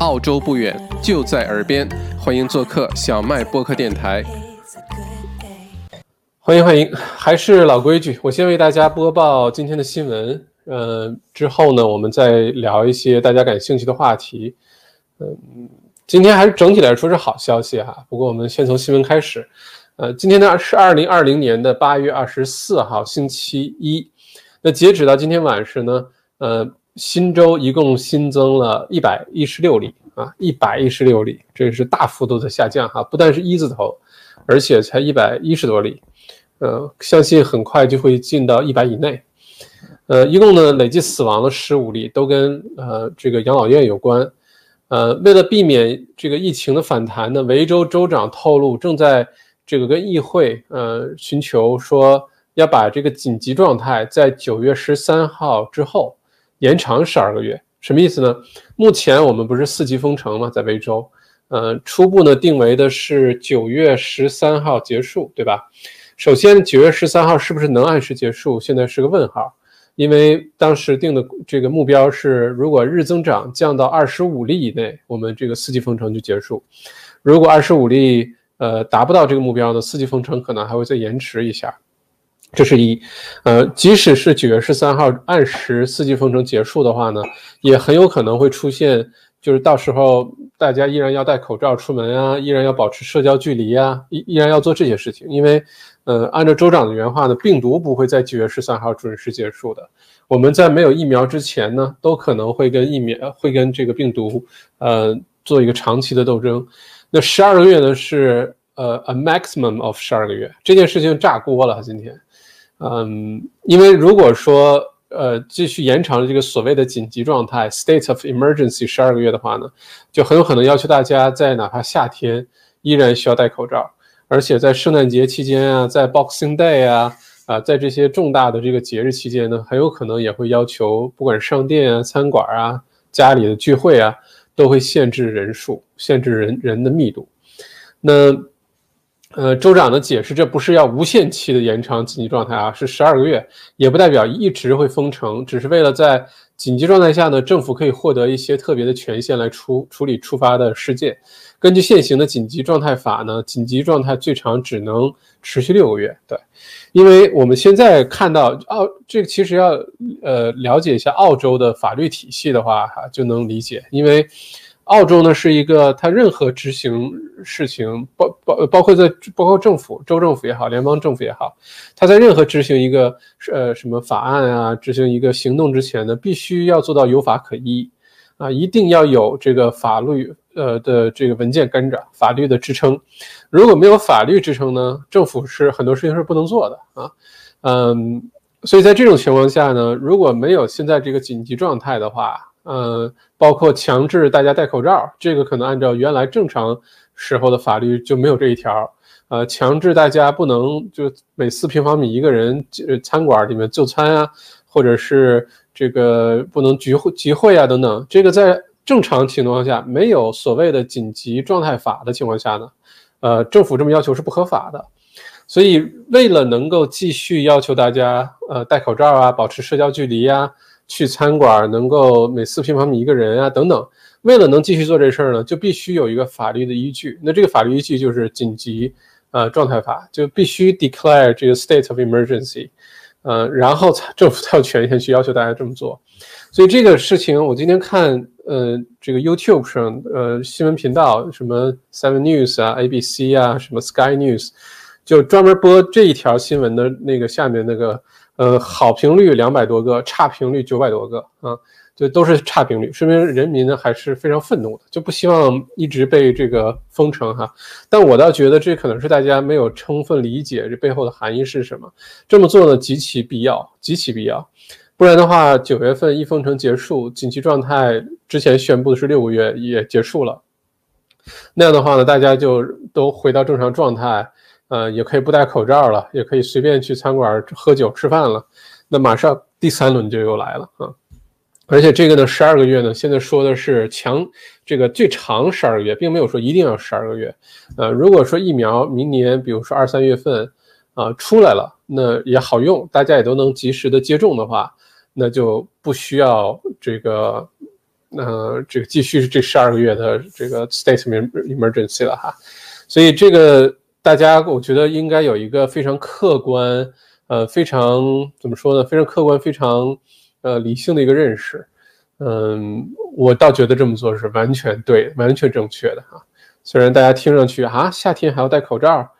澳洲不远，就在耳边，欢迎做客小麦播客电台。欢迎欢迎，还是老规矩，我先为大家播报今天的新闻。呃，之后呢，我们再聊一些大家感兴趣的话题。嗯，今天还是整体来说是好消息哈。不过我们先从新闻开始。呃，今天呢是二零二零年的八月二十四号，星期一。那截止到今天晚上呢，呃，新州一共新增了一百一十六例啊，一百一十六例，这是大幅度的下降哈。不但是一字头，而且才一百一十多例，呃，相信很快就会进到一百以内。呃，一共呢累计死亡了十五例，都跟呃这个养老院有关。呃，为了避免这个疫情的反弹呢，维州州长透露正在。这个跟议会呃寻求说要把这个紧急状态在九月十三号之后延长十二个月，什么意思呢？目前我们不是四级封城吗？在维州，呃，初步呢定为的是九月十三号结束，对吧？首先，九月十三号是不是能按时结束？现在是个问号，因为当时定的这个目标是，如果日增长降到二十五例以内，我们这个四级封城就结束；如果二十五例，呃，达不到这个目标呢四级封城可能还会再延迟一下，这是一。呃，即使是九月十三号按时四级封城结束的话呢，也很有可能会出现，就是到时候大家依然要戴口罩出门啊，依然要保持社交距离啊，依依然要做这些事情。因为，呃，按照州长的原话呢，病毒不会在九月十三号准时结束的。我们在没有疫苗之前呢，都可能会跟疫苗会跟这个病毒，呃，做一个长期的斗争。那十二个月呢？是呃，a maximum of 十二个月。这件事情炸锅了，今天，嗯，因为如果说呃继续延长这个所谓的紧急状态 （state of emergency） 十二个月的话呢，就很有可能要求大家在哪怕夏天依然需要戴口罩，而且在圣诞节期间啊，在 Boxing Day 啊，啊，在这些重大的这个节日期间呢，很有可能也会要求，不管是商店啊、餐馆啊、家里的聚会啊。都会限制人数，限制人人的密度。那，呃，州长的解释，这不是要无限期的延长紧急状态啊，是十二个月，也不代表一直会封城，只是为了在紧急状态下呢，政府可以获得一些特别的权限来处处理突发的事件。根据现行的紧急状态法呢，紧急状态最长只能持续六个月。对。因为我们现在看到澳这个其实要呃了解一下澳洲的法律体系的话哈就能理解，因为澳洲呢是一个它任何执行事情包包包括在包括政府州政府也好联邦政府也好，它在任何执行一个呃什么法案啊执行一个行动之前呢，必须要做到有法可依啊，一定要有这个法律呃的这个文件跟着法律的支撑。如果没有法律支撑呢，政府是很多事情是不能做的啊，嗯，所以在这种情况下呢，如果没有现在这个紧急状态的话，呃，包括强制大家戴口罩，这个可能按照原来正常时候的法律就没有这一条，呃，强制大家不能就每四平方米一个人餐馆里面就餐啊，或者是这个不能聚会集会啊等等，这个在正常情况下没有所谓的紧急状态法的情况下呢。呃，政府这么要求是不合法的，所以为了能够继续要求大家呃戴口罩啊，保持社交距离呀，去餐馆能够每四平方米一个人啊等等，为了能继续做这事儿呢，就必须有一个法律的依据。那这个法律依据就是紧急呃状态法，就必须 declare 这个 state of emergency，呃，然后才政府才有权限去要求大家这么做。所以这个事情，我今天看。呃，这个 YouTube 上，呃，新闻频道什么 Seven News 啊，ABC 啊，什么 Sky News，就专门播这一条新闻的那个下面那个，呃，好评率两百多个，差评率九百多个啊，就都是差评率，说明人民呢还是非常愤怒的，就不希望一直被这个封城哈。但我倒觉得这可能是大家没有充分理解这背后的含义是什么，这么做呢极其必要，极其必要。不然的话，九月份一封城结束，紧急状态之前宣布的是六个月也结束了。那样的话呢，大家就都回到正常状态，呃，也可以不戴口罩了，也可以随便去餐馆喝酒吃饭了。那马上第三轮就又来了啊！而且这个呢，十二个月呢，现在说的是强这个最长十二个月，并没有说一定要十二个月。呃，如果说疫苗明年，比如说二三月份啊出来了，那也好用，大家也都能及时的接种的话。那就不需要这个，呃，这个继续这十二个月的这个 state emergency 了哈，所以这个大家我觉得应该有一个非常客观，呃，非常怎么说呢？非常客观、非常呃理性的一个认识。嗯，我倒觉得这么做是完全对、完全正确的哈。虽然大家听上去啊，夏天还要戴口罩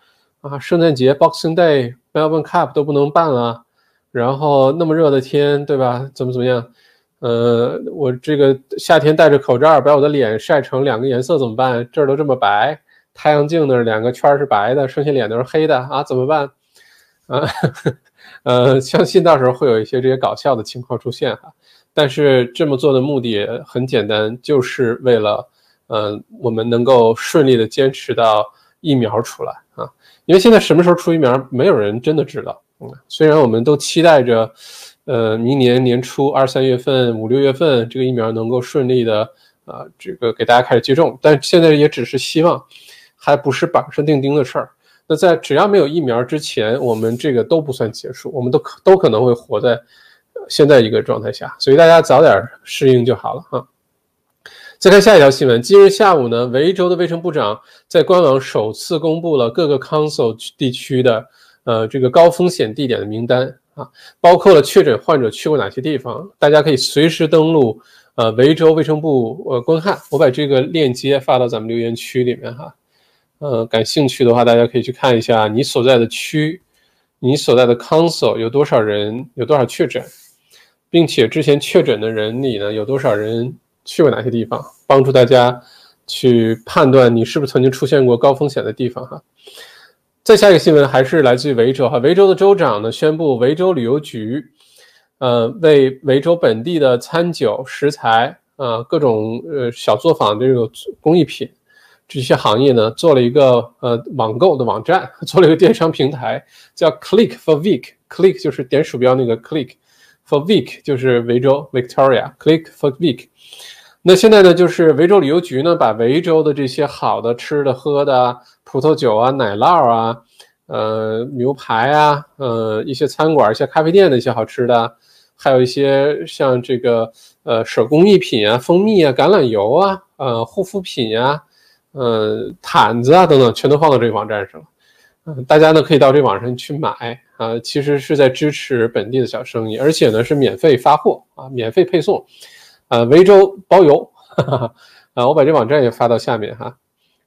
啊，圣诞节 Boxing Day Melbourne Cup 都不能办了，然后那么热的天，对吧？怎么怎么样？呃，我这个夏天戴着口罩，把我的脸晒成两个颜色怎么办？这儿都这么白，太阳镜那儿两个圈是白的，剩下脸都是黑的啊，怎么办？啊，呃，相信到时候会有一些这些搞笑的情况出现哈。但是这么做的目的很简单，就是为了，嗯，我们能够顺利的坚持到疫苗出来啊。因为现在什么时候出疫苗，没有人真的知道。嗯，虽然我们都期待着，呃，明年年初二三月份、五六月份这个疫苗能够顺利的啊，这个给大家开始接种，但现在也只是希望，还不是板上钉钉的事儿。那在只要没有疫苗之前，我们这个都不算结束，我们都可都可能会活在。现在一个状态下，所以大家早点适应就好了啊。再看下一条新闻，今日下午呢，维州的卫生部长在官网首次公布了各个 Council 地区的呃这个高风险地点的名单啊，包括了确诊患者去过哪些地方，大家可以随时登录呃维州卫生部呃观看。我把这个链接发到咱们留言区里面哈，呃，感兴趣的话，大家可以去看一下你所在的区，你所在的 Council 有多少人，有多少确诊。并且之前确诊的人里呢，有多少人去过哪些地方，帮助大家去判断你是不是曾经出现过高风险的地方哈。再下一个新闻还是来自于维州哈，维州的州长呢宣布，维州旅游局呃为维州本地的餐酒食材啊各种呃小作坊这个工艺品这些行业呢做了一个呃网购的网站，做了一个电商平台叫 Click for Week，Click 就是点鼠标那个 Click。For Vic 就是维州 Victoria，Click for Vic。那现在呢，就是维州旅游局呢，把维州的这些好的吃的喝的，葡萄酒啊、奶酪啊、呃牛排啊、呃一些餐馆、一些咖啡店的一些好吃的，还有一些像这个呃手工艺品啊、蜂蜜啊、橄榄油啊、呃护肤品啊、呃毯子啊等等，全都放到这个网站上了。嗯，大家呢可以到这网上去买。啊，其实是在支持本地的小生意，而且呢是免费发货啊，免费配送，啊，维州包邮，啊，我把这网站也发到下面哈，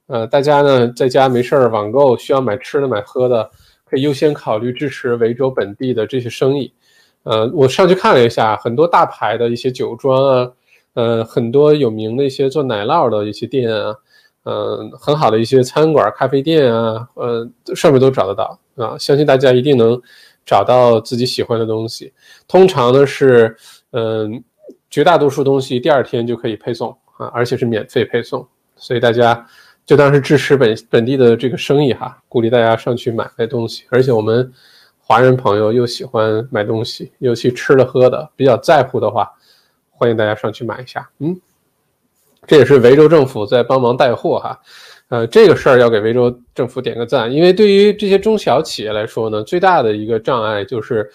呃，大家呢在家没事儿网购需要买吃的买喝的，可以优先考虑支持维州本地的这些生意，呃，我上去看了一下，很多大牌的一些酒庄啊，呃，很多有名的一些做奶酪的一些店啊。嗯，很好的一些餐馆、咖啡店啊，呃，上面都找得到啊。相信大家一定能找到自己喜欢的东西。通常呢是，嗯，绝大多数东西第二天就可以配送啊，而且是免费配送。所以大家就当是支持本本地的这个生意哈，鼓励大家上去买买东西。而且我们华人朋友又喜欢买东西，尤其吃的喝的比较在乎的话，欢迎大家上去买一下。嗯。这也是维州政府在帮忙带货哈，呃，这个事儿要给维州政府点个赞，因为对于这些中小企业来说呢，最大的一个障碍就是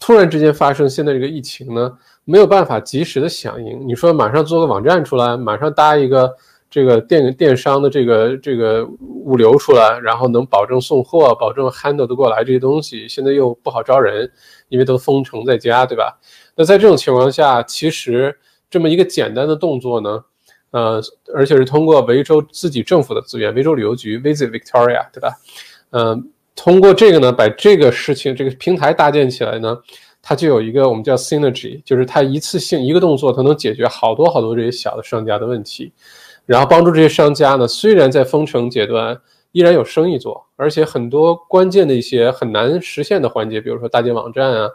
突然之间发生现在这个疫情呢，没有办法及时的响应。你说马上做个网站出来，马上搭一个这个电电商的这个这个物流出来，然后能保证送货、保证 handle 的过来这些东西，现在又不好招人，因为都封城在家，对吧？那在这种情况下，其实这么一个简单的动作呢？呃，而且是通过维州自己政府的资源，维州旅游局 Visit Victoria，对吧？嗯，通过这个呢，把这个事情这个平台搭建起来呢，它就有一个我们叫 synergy，就是它一次性一个动作，它能解决好多好多这些小的商家的问题，然后帮助这些商家呢，虽然在封城阶段依然有生意做，而且很多关键的一些很难实现的环节，比如说搭建网站啊。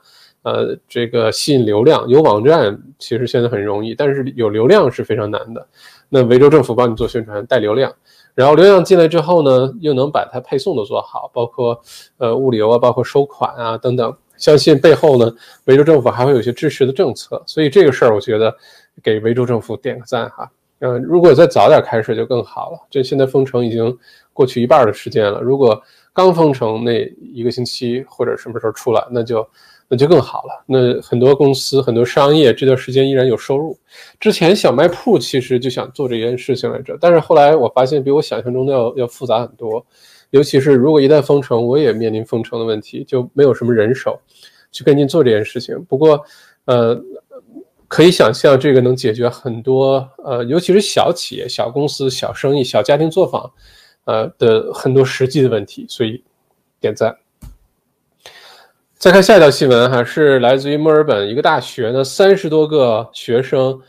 呃，这个吸引流量，有网站其实现在很容易，但是有流量是非常难的。那维州政府帮你做宣传，带流量，然后流量进来之后呢，又能把它配送的做好，包括呃物流啊，包括收款啊等等。相信背后呢，维州政府还会有些支持的政策，所以这个事儿我觉得给维州政府点个赞哈。嗯，如果再早点开始就更好了。这现在封城已经过去一半的时间了，如果刚封城那一个星期或者什么时候出来，那就。那就更好了。那很多公司、很多商业这段时间依然有收入。之前小卖铺其实就想做这件事情来着，但是后来我发现比我想象中的要要复杂很多。尤其是如果一旦封城，我也面临封城的问题，就没有什么人手去跟进做这件事情。不过，呃，可以想象这个能解决很多呃，尤其是小企业、小公司、小生意、小家庭作坊，呃的很多实际的问题。所以点赞。再看下一条新闻，哈，是来自于墨尔本一个大学呢，三十多个学生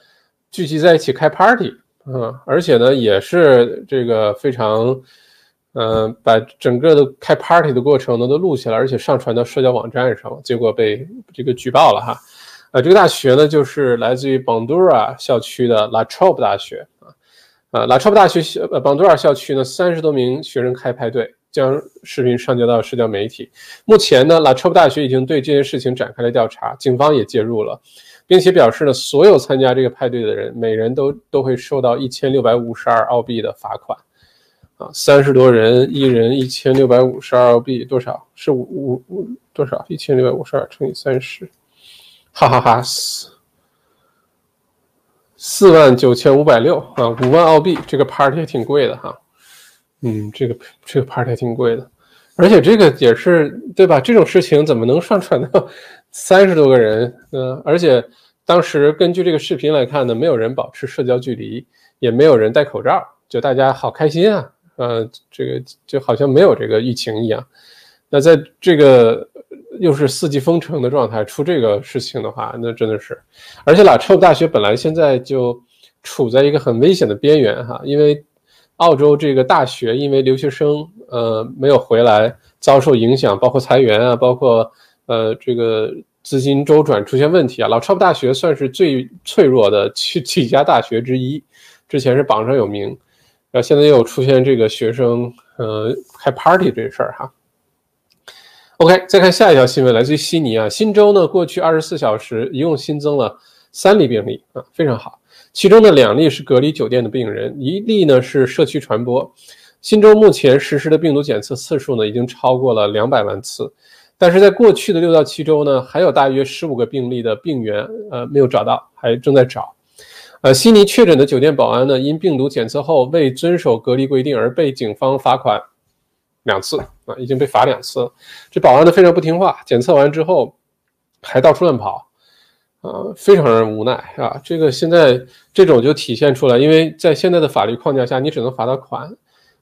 聚集在一起开 party，嗯，而且呢也是这个非常。嗯，把整个的开 party 的过程呢都录下来，而且上传到社交网站上，结果被这个举报了哈。呃，这个大学呢就是来自于 Bandura 校区的 La Trobe 大学啊。呃，La Trobe 大学校呃 Bandura 校区呢三十多名学生开派对，将视频上交到社交媒体。目前呢，La Trobe 大学已经对这件事情展开了调查，警方也介入了，并且表示呢，所有参加这个派对的人每人都都会受到一千六百五十二澳币的罚款。啊，三十多人，一人一千六百五十二澳币，多少？是五五五多少？一千六百五十二乘以三十，哈哈哈，四四万九千五百六啊，五万澳币。这个 party 还挺贵的哈，嗯，这个这个 part 还挺贵的，而且这个也是对吧？这种事情怎么能上传到 三十多个人？嗯，而且当时根据这个视频来看呢，没有人保持社交距离，也没有人戴口罩，就大家好开心啊。呃，这个就好像没有这个疫情一样。那在这个又是四级封城的状态，出这个事情的话，那真的是。而且拉臭大学本来现在就处在一个很危险的边缘哈，因为澳洲这个大学因为留学生呃没有回来，遭受影响，包括裁员啊，包括呃这个资金周转出现问题啊。老超大学算是最脆弱的七 几家大学之一，之前是榜上有名。然后现在又出现这个学生呃开 party 这事儿哈。OK，再看下一条新闻，来自于悉尼啊，新州呢过去二十四小时一共新增了三例病例啊，非常好。其中的两例是隔离酒店的病人，一例呢是社区传播。新州目前实施的病毒检测次数呢已经超过了两百万次，但是在过去的六到七周呢，还有大约十五个病例的病源呃没有找到，还正在找。呃，悉尼确诊的酒店保安呢，因病毒检测后未遵守隔离规定而被警方罚款两次啊，已经被罚两次。这保安呢非常不听话，检测完之后还到处乱跑，啊，非常让人无奈啊。这个现在这种就体现出来，因为在现在的法律框架下，你只能罚他款，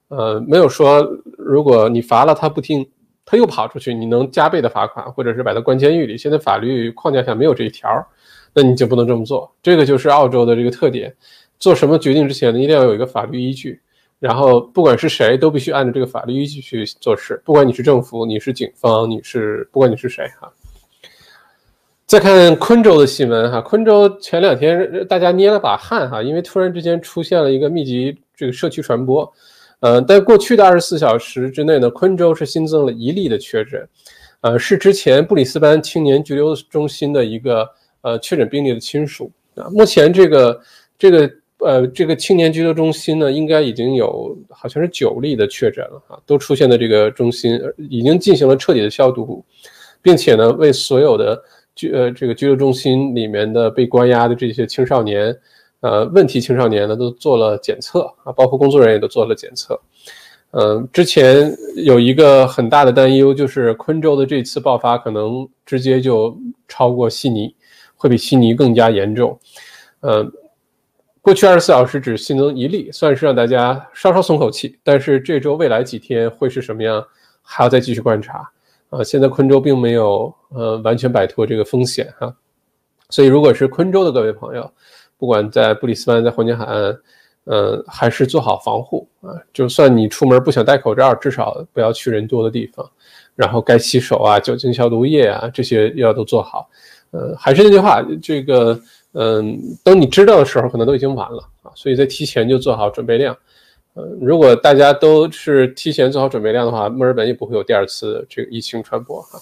呃，没有说如果你罚了他不听，他又跑出去，你能加倍的罚款，或者是把他关监狱里。现在法律框架下没有这一条。那你就不能这么做，这个就是澳洲的这个特点。做什么决定之前呢，一定要有一个法律依据，然后不管是谁都必须按照这个法律依据去做事。不管你是政府，你是警方，你是不管你是谁哈。再看昆州的新闻哈，昆州前两天大家捏了把汗哈，因为突然之间出现了一个密集这个社区传播。呃，在过去的二十四小时之内呢，昆州是新增了一例的确诊，呃，是之前布里斯班青年拘留中心的一个。呃，确诊病例的亲属啊，目前这个这个呃这个青年拘留中心呢，应该已经有好像是九例的确诊了啊，都出现在这个中心，已经进行了彻底的消毒，并且呢，为所有的拘呃这个拘留中心里面的被关押的这些青少年，呃问题青少年呢，都做了检测啊，包括工作人员也都做了检测。嗯，之前有一个很大的担忧，就是昆州的这次爆发可能直接就超过悉尼。会比悉尼更加严重，嗯，过去二十四小时只新增一例，算是让大家稍稍松口气。但是这周未来几天会是什么样，还要再继续观察。啊，现在昆州并没有呃完全摆脱这个风险哈，所以如果是昆州的各位朋友，不管在布里斯班、在黄金海岸，嗯，还是做好防护啊。就算你出门不想戴口罩，至少不要去人多的地方，然后该洗手啊、酒精消毒液啊这些要都做好。呃，还是那句话，这个，嗯，等你知道的时候，可能都已经晚了啊，所以在提前就做好准备量。呃，如果大家都是提前做好准备量的话，墨尔本也不会有第二次这个疫情传播哈。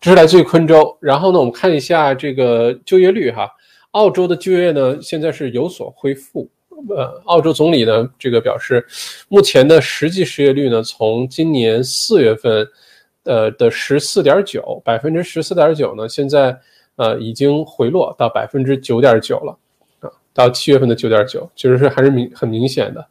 这是来自于昆州，然后呢，我们看一下这个就业率哈，澳洲的就业呢现在是有所恢复。呃，澳洲总理呢这个表示，目前的实际失业率呢从今年四月份。呃的十四点九，百分之十四点九呢，现在呃已经回落到百分之九点九了啊，到七月份的九点九，其实是还是明很明显的。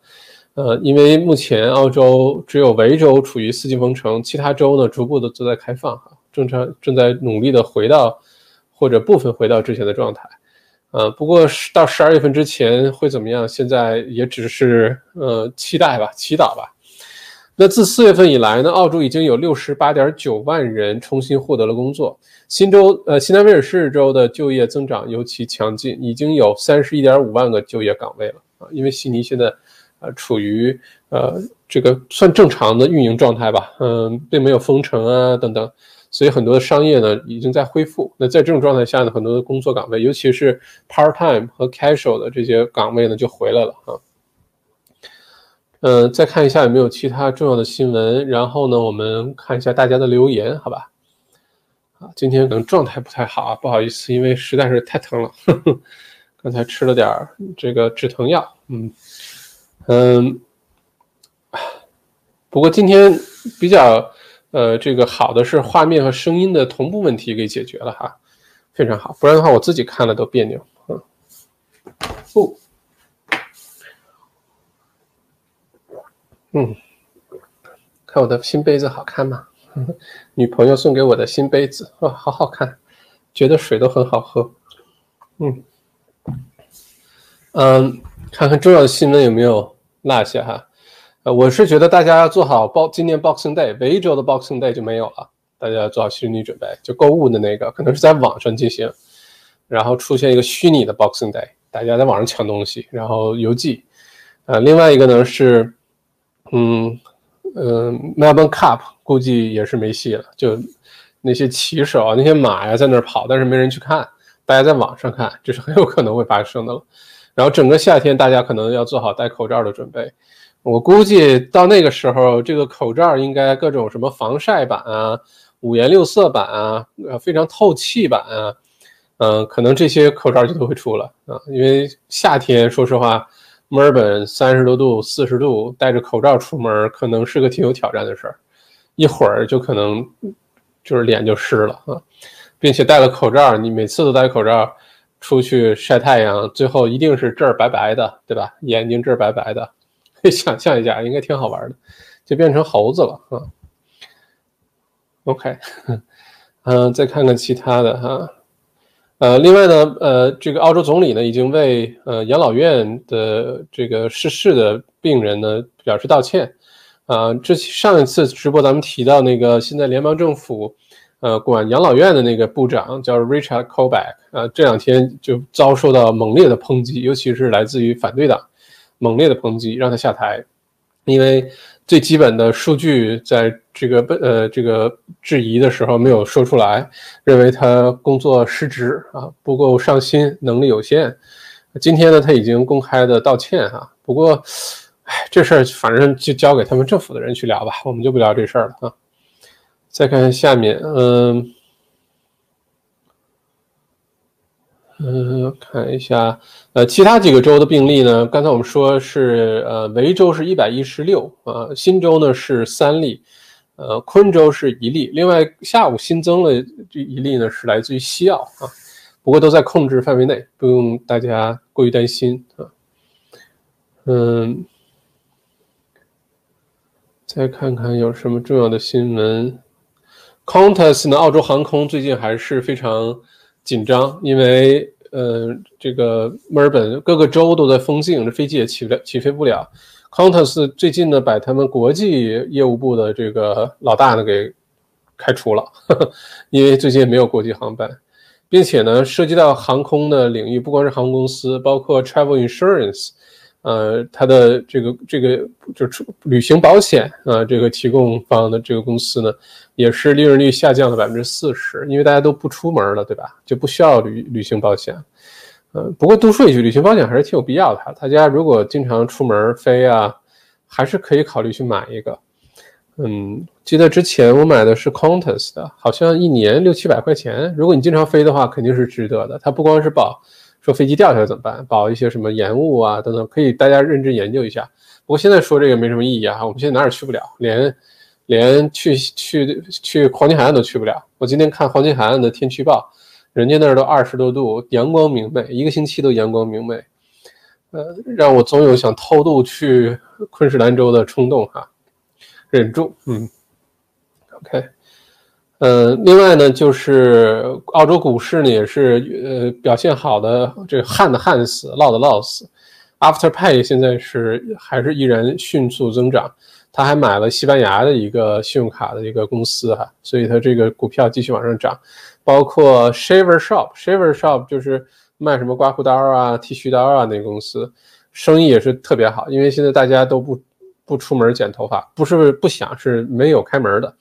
呃，因为目前澳洲只有维州处于四级封城，其他州呢逐步的都在开放哈，正常正在努力的回到或者部分回到之前的状态。呃，不过到十二月份之前会怎么样？现在也只是呃期待吧，祈祷吧。那自四月份以来呢，澳洲已经有六十八点九万人重新获得了工作。新州呃新南威尔士州的就业增长尤其强劲，已经有三十一点五万个就业岗位了啊。因为悉尼现在处于呃这个算正常的运营状态吧，嗯，并没有封城啊等等。所以很多的商业呢已经在恢复。那在这种状态下呢，很多的工作岗位，尤其是 part time 和 casual 的这些岗位呢就回来了啊。嗯，再看一下有没有其他重要的新闻，然后呢，我们看一下大家的留言，好吧？啊，今天可能状态不太好啊，不好意思，因为实在是太疼了，呵 呵刚才吃了点这个止疼药。嗯嗯，不过今天比较。呃，这个好的是画面和声音的同步问题给解决了哈，非常好，不然的话我自己看了都别扭。嗯，哦，嗯，看我的新杯子好看吗？女朋友送给我的新杯子，哇，好好看，觉得水都很好喝。嗯，嗯，看看重要的新闻有没有落下哈。呃，我是觉得大家要做好包，今年 Boxing Day，维州的 Boxing Day 就没有了，大家要做好心理准备，就购物的那个可能是在网上进行，然后出现一个虚拟的 Boxing Day，大家在网上抢东西，然后邮寄。呃，另外一个呢是，嗯嗯，Melbourne Cup 估计也是没戏了，就那些骑手啊那些马呀在那儿跑，但是没人去看，大家在网上看，这是很有可能会发生的了。然后整个夏天大家可能要做好戴口罩的准备。我估计到那个时候，这个口罩应该各种什么防晒版啊、五颜六色版啊、呃非常透气版啊，嗯，可能这些口罩就都会出了啊。因为夏天，说实话，墨尔本三十多度、四十度，戴着口罩出门可能是个挺有挑战的事儿，一会儿就可能就是脸就湿了啊，并且戴了口罩，你每次都戴口罩出去晒太阳，最后一定是这儿白白的，对吧？眼睛这儿白白的。想象一下，应该挺好玩的，就变成猴子了啊。OK，嗯，再看看其他的哈。呃，另外呢，呃，这个澳洲总理呢已经为呃养老院的这个逝世的病人呢表示道歉。啊，这上一次直播咱们提到那个现在联邦政府呃管养老院的那个部长叫 Richard Colback 啊，这两天就遭受到猛烈的抨击，尤其是来自于反对党。猛烈的抨击，让他下台，因为最基本的数据在这个呃这个质疑的时候没有说出来，认为他工作失职啊，不够上心，能力有限。今天呢，他已经公开的道歉哈，不过，哎，这事儿反正就交给他们政府的人去聊吧，我们就不聊这事儿了啊。再看下面，嗯。嗯，看一下，呃，其他几个州的病例呢？刚才我们说是，呃，维州是一百一十六，啊，新州呢是三例，呃，昆州是一例，另外下午新增了这一例呢，是来自于西澳啊，不过都在控制范围内，不用大家过于担心啊。嗯，再看看有什么重要的新闻，Qantas 呢？澳洲航空最近还是非常。紧张，因为呃，这个墨尔本各个州都在封禁，这飞机也起不了，起飞不了。Qantas 最近呢，把他们国际业务部的这个老大呢给开除了，呵 呵因为最近没有国际航班，并且呢，涉及到航空的领域，不光是航空公司，包括 Travel Insurance。呃，它的这个这个就是旅行保险啊，这个提供方的这个公司呢，也是利润率下降了百分之四十，因为大家都不出门了，对吧？就不需要旅旅行保险。呃，不过多说一句，旅行保险还是挺有必要的。大家如果经常出门飞啊，还是可以考虑去买一个。嗯，记得之前我买的是 Qantas 的，好像一年六七百块钱。如果你经常飞的话，肯定是值得的。它不光是保。说飞机掉下来怎么办？保一些什么延误啊等等，可以大家认真研究一下。不过现在说这个没什么意义啊，我们现在哪儿也去不了，连连去去去黄金海岸都去不了。我今天看黄金海岸的天气预报，人家那儿都二十多度，阳光明媚，一个星期都阳光明媚，呃，让我总有想偷渡去昆士兰州的冲动哈，忍住，嗯，OK。呃，另外呢，就是澳洲股市呢也是呃表现好的，这个旱的旱死，涝的涝死。Afterpay 现在是还是依然迅速增长，他还买了西班牙的一个信用卡的一个公司哈，所以他这个股票继续往上涨。包括 Shaver Shop，Shaver Shop 就是卖什么刮胡刀啊、剃须刀啊那个公司，生意也是特别好，因为现在大家都不不出门剪头发，不是不想，是没有开门的。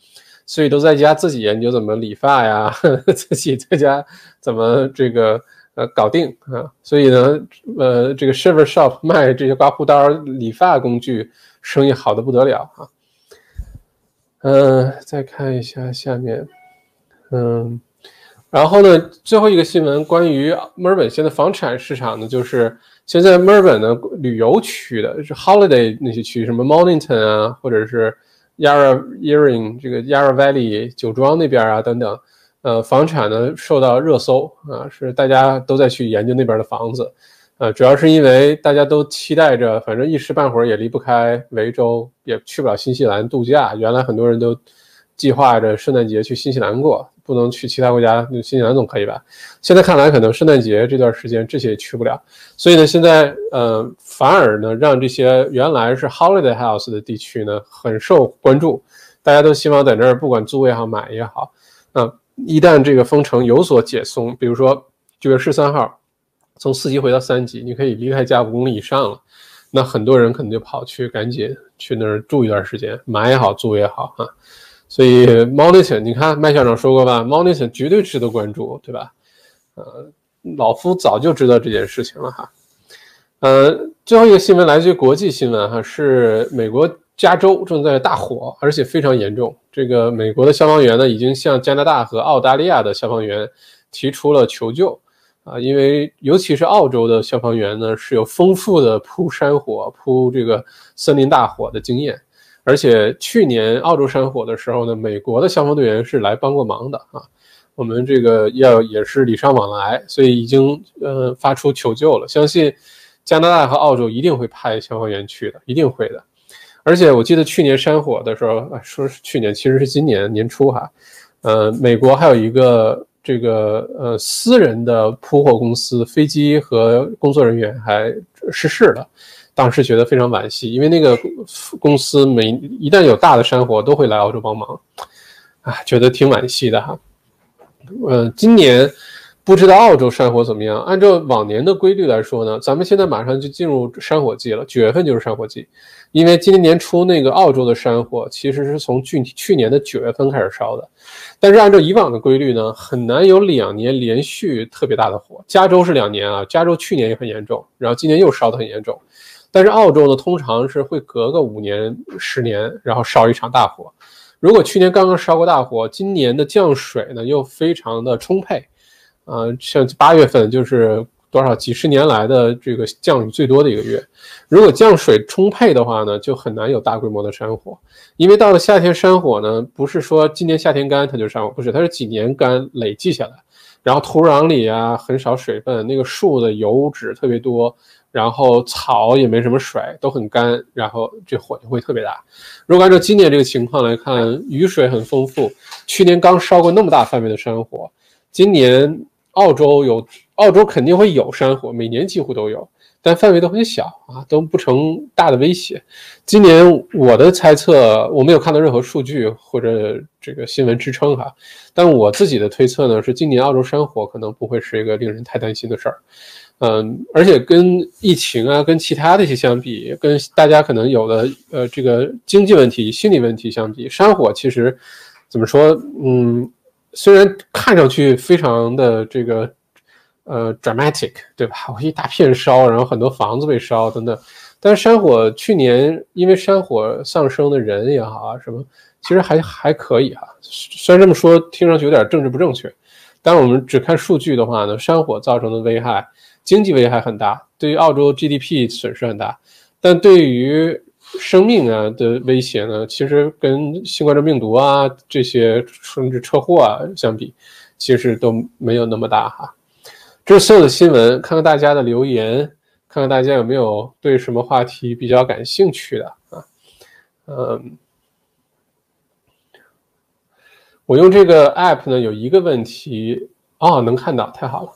所以都在家自己研究怎么理发呀，自己在家怎么这个呃搞定啊。所以呢，呃，这个 Shaver Shop 卖这些刮胡刀、理发工具，生意好的不得了啊。嗯，再看一下下面，嗯，然后呢，最后一个新闻关于墨尔本现在房产市场呢，就是现在墨尔本的旅游区的是 Holiday 那些区，什么 Mornington 啊，或者是。Yarra Earing 这个 Yarra Valley 酒庄那边啊等等，呃，房产呢受到热搜啊，是大家都在去研究那边的房子，呃，主要是因为大家都期待着，反正一时半会儿也离不开维州，也去不了新西兰度假。原来很多人都计划着圣诞节去新西兰过。不能去其他国家，新西兰总可以吧？现在看来，可能圣诞节这段时间这些也去不了。所以呢，现在呃，反而呢，让这些原来是 holiday house 的地区呢，很受关注。大家都希望在那儿，不管租也好，买也好，啊，一旦这个封城有所解松，比如说九月十三号从四级回到三级，你可以离开家五公里以上了，那很多人可能就跑去赶紧去那儿住一段时间，买也好，租也好，啊。所以 Monitor，你看麦校长说过吧，Monitor 绝对值得关注，对吧？呃，老夫早就知道这件事情了哈。呃，最后一个新闻来自于国际新闻哈，是美国加州正在大火，而且非常严重。这个美国的消防员呢，已经向加拿大和澳大利亚的消防员提出了求救啊，因为尤其是澳洲的消防员呢，是有丰富的扑山火、扑这个森林大火的经验。而且去年澳洲山火的时候呢，美国的消防队员是来帮过忙的啊。我们这个要也是礼尚往来，所以已经呃发出求救了。相信加拿大和澳洲一定会派消防员去的，一定会的。而且我记得去年山火的时候，说是去年，其实是今年年初哈。呃，美国还有一个这个呃私人的扑火公司，飞机和工作人员还失事了。当时觉得非常惋惜，因为那个公司每一旦有大的山火，都会来澳洲帮忙，啊，觉得挺惋惜的哈。呃，今年不知道澳洲山火怎么样。按照往年的规律来说呢，咱们现在马上就进入山火季了，九月份就是山火季。因为今年年初那个澳洲的山火其实是从去去年的九月份开始烧的，但是按照以往的规律呢，很难有两年连续特别大的火。加州是两年啊，加州去年也很严重，然后今年又烧得很严重。但是澳洲呢，通常是会隔个五年、十年，然后烧一场大火。如果去年刚刚烧过大火，今年的降水呢又非常的充沛，啊，像八月份就是多少几十年来的这个降雨最多的一个月。如果降水充沛的话呢，就很难有大规模的山火。因为到了夏天山火呢，不是说今年夏天干它就山火，不是，它是几年干累计下来，然后土壤里啊很少水分，那个树的油脂特别多。然后草也没什么水，都很干，然后这火就会特别大。如果按照今年这个情况来看，雨水很丰富，去年刚烧过那么大范围的山火，今年澳洲有，澳洲肯定会有山火，每年几乎都有，但范围都很小啊，都不成大的威胁。今年我的猜测，我没有看到任何数据或者这个新闻支撑哈，但我自己的推测呢，是今年澳洲山火可能不会是一个令人太担心的事儿。嗯，而且跟疫情啊，跟其他的一些相比，跟大家可能有的呃这个经济问题、心理问题相比，山火其实怎么说？嗯，虽然看上去非常的这个呃 dramatic，对吧？我一大片烧，然后很多房子被烧等等，但是山火去年因为山火丧生的人也好啊，什么其实还还可以哈。虽然这么说听上去有点政治不正确，但是我们只看数据的话呢，山火造成的危害。经济危害很大，对于澳洲 GDP 损失很大，但对于生命啊的威胁呢，其实跟新冠状病毒啊这些甚至车祸啊相比，其实都没有那么大哈。这是所有的新闻，看看大家的留言，看看大家有没有对什么话题比较感兴趣的啊？嗯，我用这个 app 呢，有一个问题哦，能看到，太好了。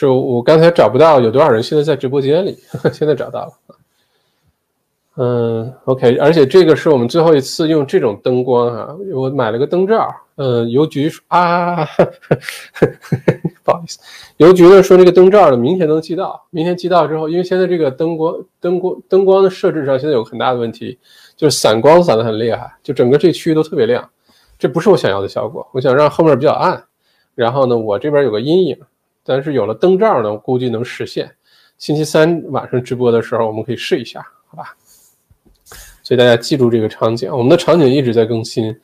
是我刚才找不到有多少人现在在直播间里，现在找到了。嗯，OK，而且这个是我们最后一次用这种灯光哈，我买了个灯罩。嗯，邮局啊，不好意思，邮局呢说这个灯罩呢明天能寄到，明天寄到之后，因为现在这个灯光灯光灯光的设置上现在有很大的问题，就是散光散的很厉害，就整个这区域都特别亮，这不是我想要的效果。我想让后面比较暗，然后呢，我这边有个阴影。但是有了灯罩呢，我估计能实现。星期三晚上直播的时候，我们可以试一下，好吧？所以大家记住这个场景，我们的场景一直在更新。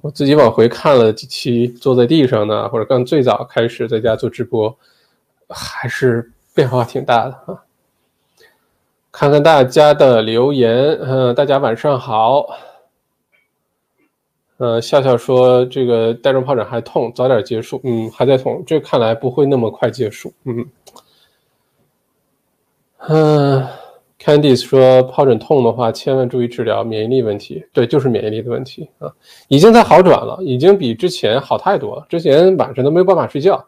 我自己往回看了几期，坐在地上呢，或者刚最早开始在家做直播，还是变化挺大的啊。看看大家的留言，嗯，大家晚上好。呃，笑笑说这个带状疱疹还痛，早点结束。嗯，还在痛，这看来不会那么快结束。嗯，嗯，Candice 说疱疹痛的话，千万注意治疗，免疫力问题。对，就是免疫力的问题啊，已经在好转了，已经比之前好太多了。之前晚上都没有办法睡觉。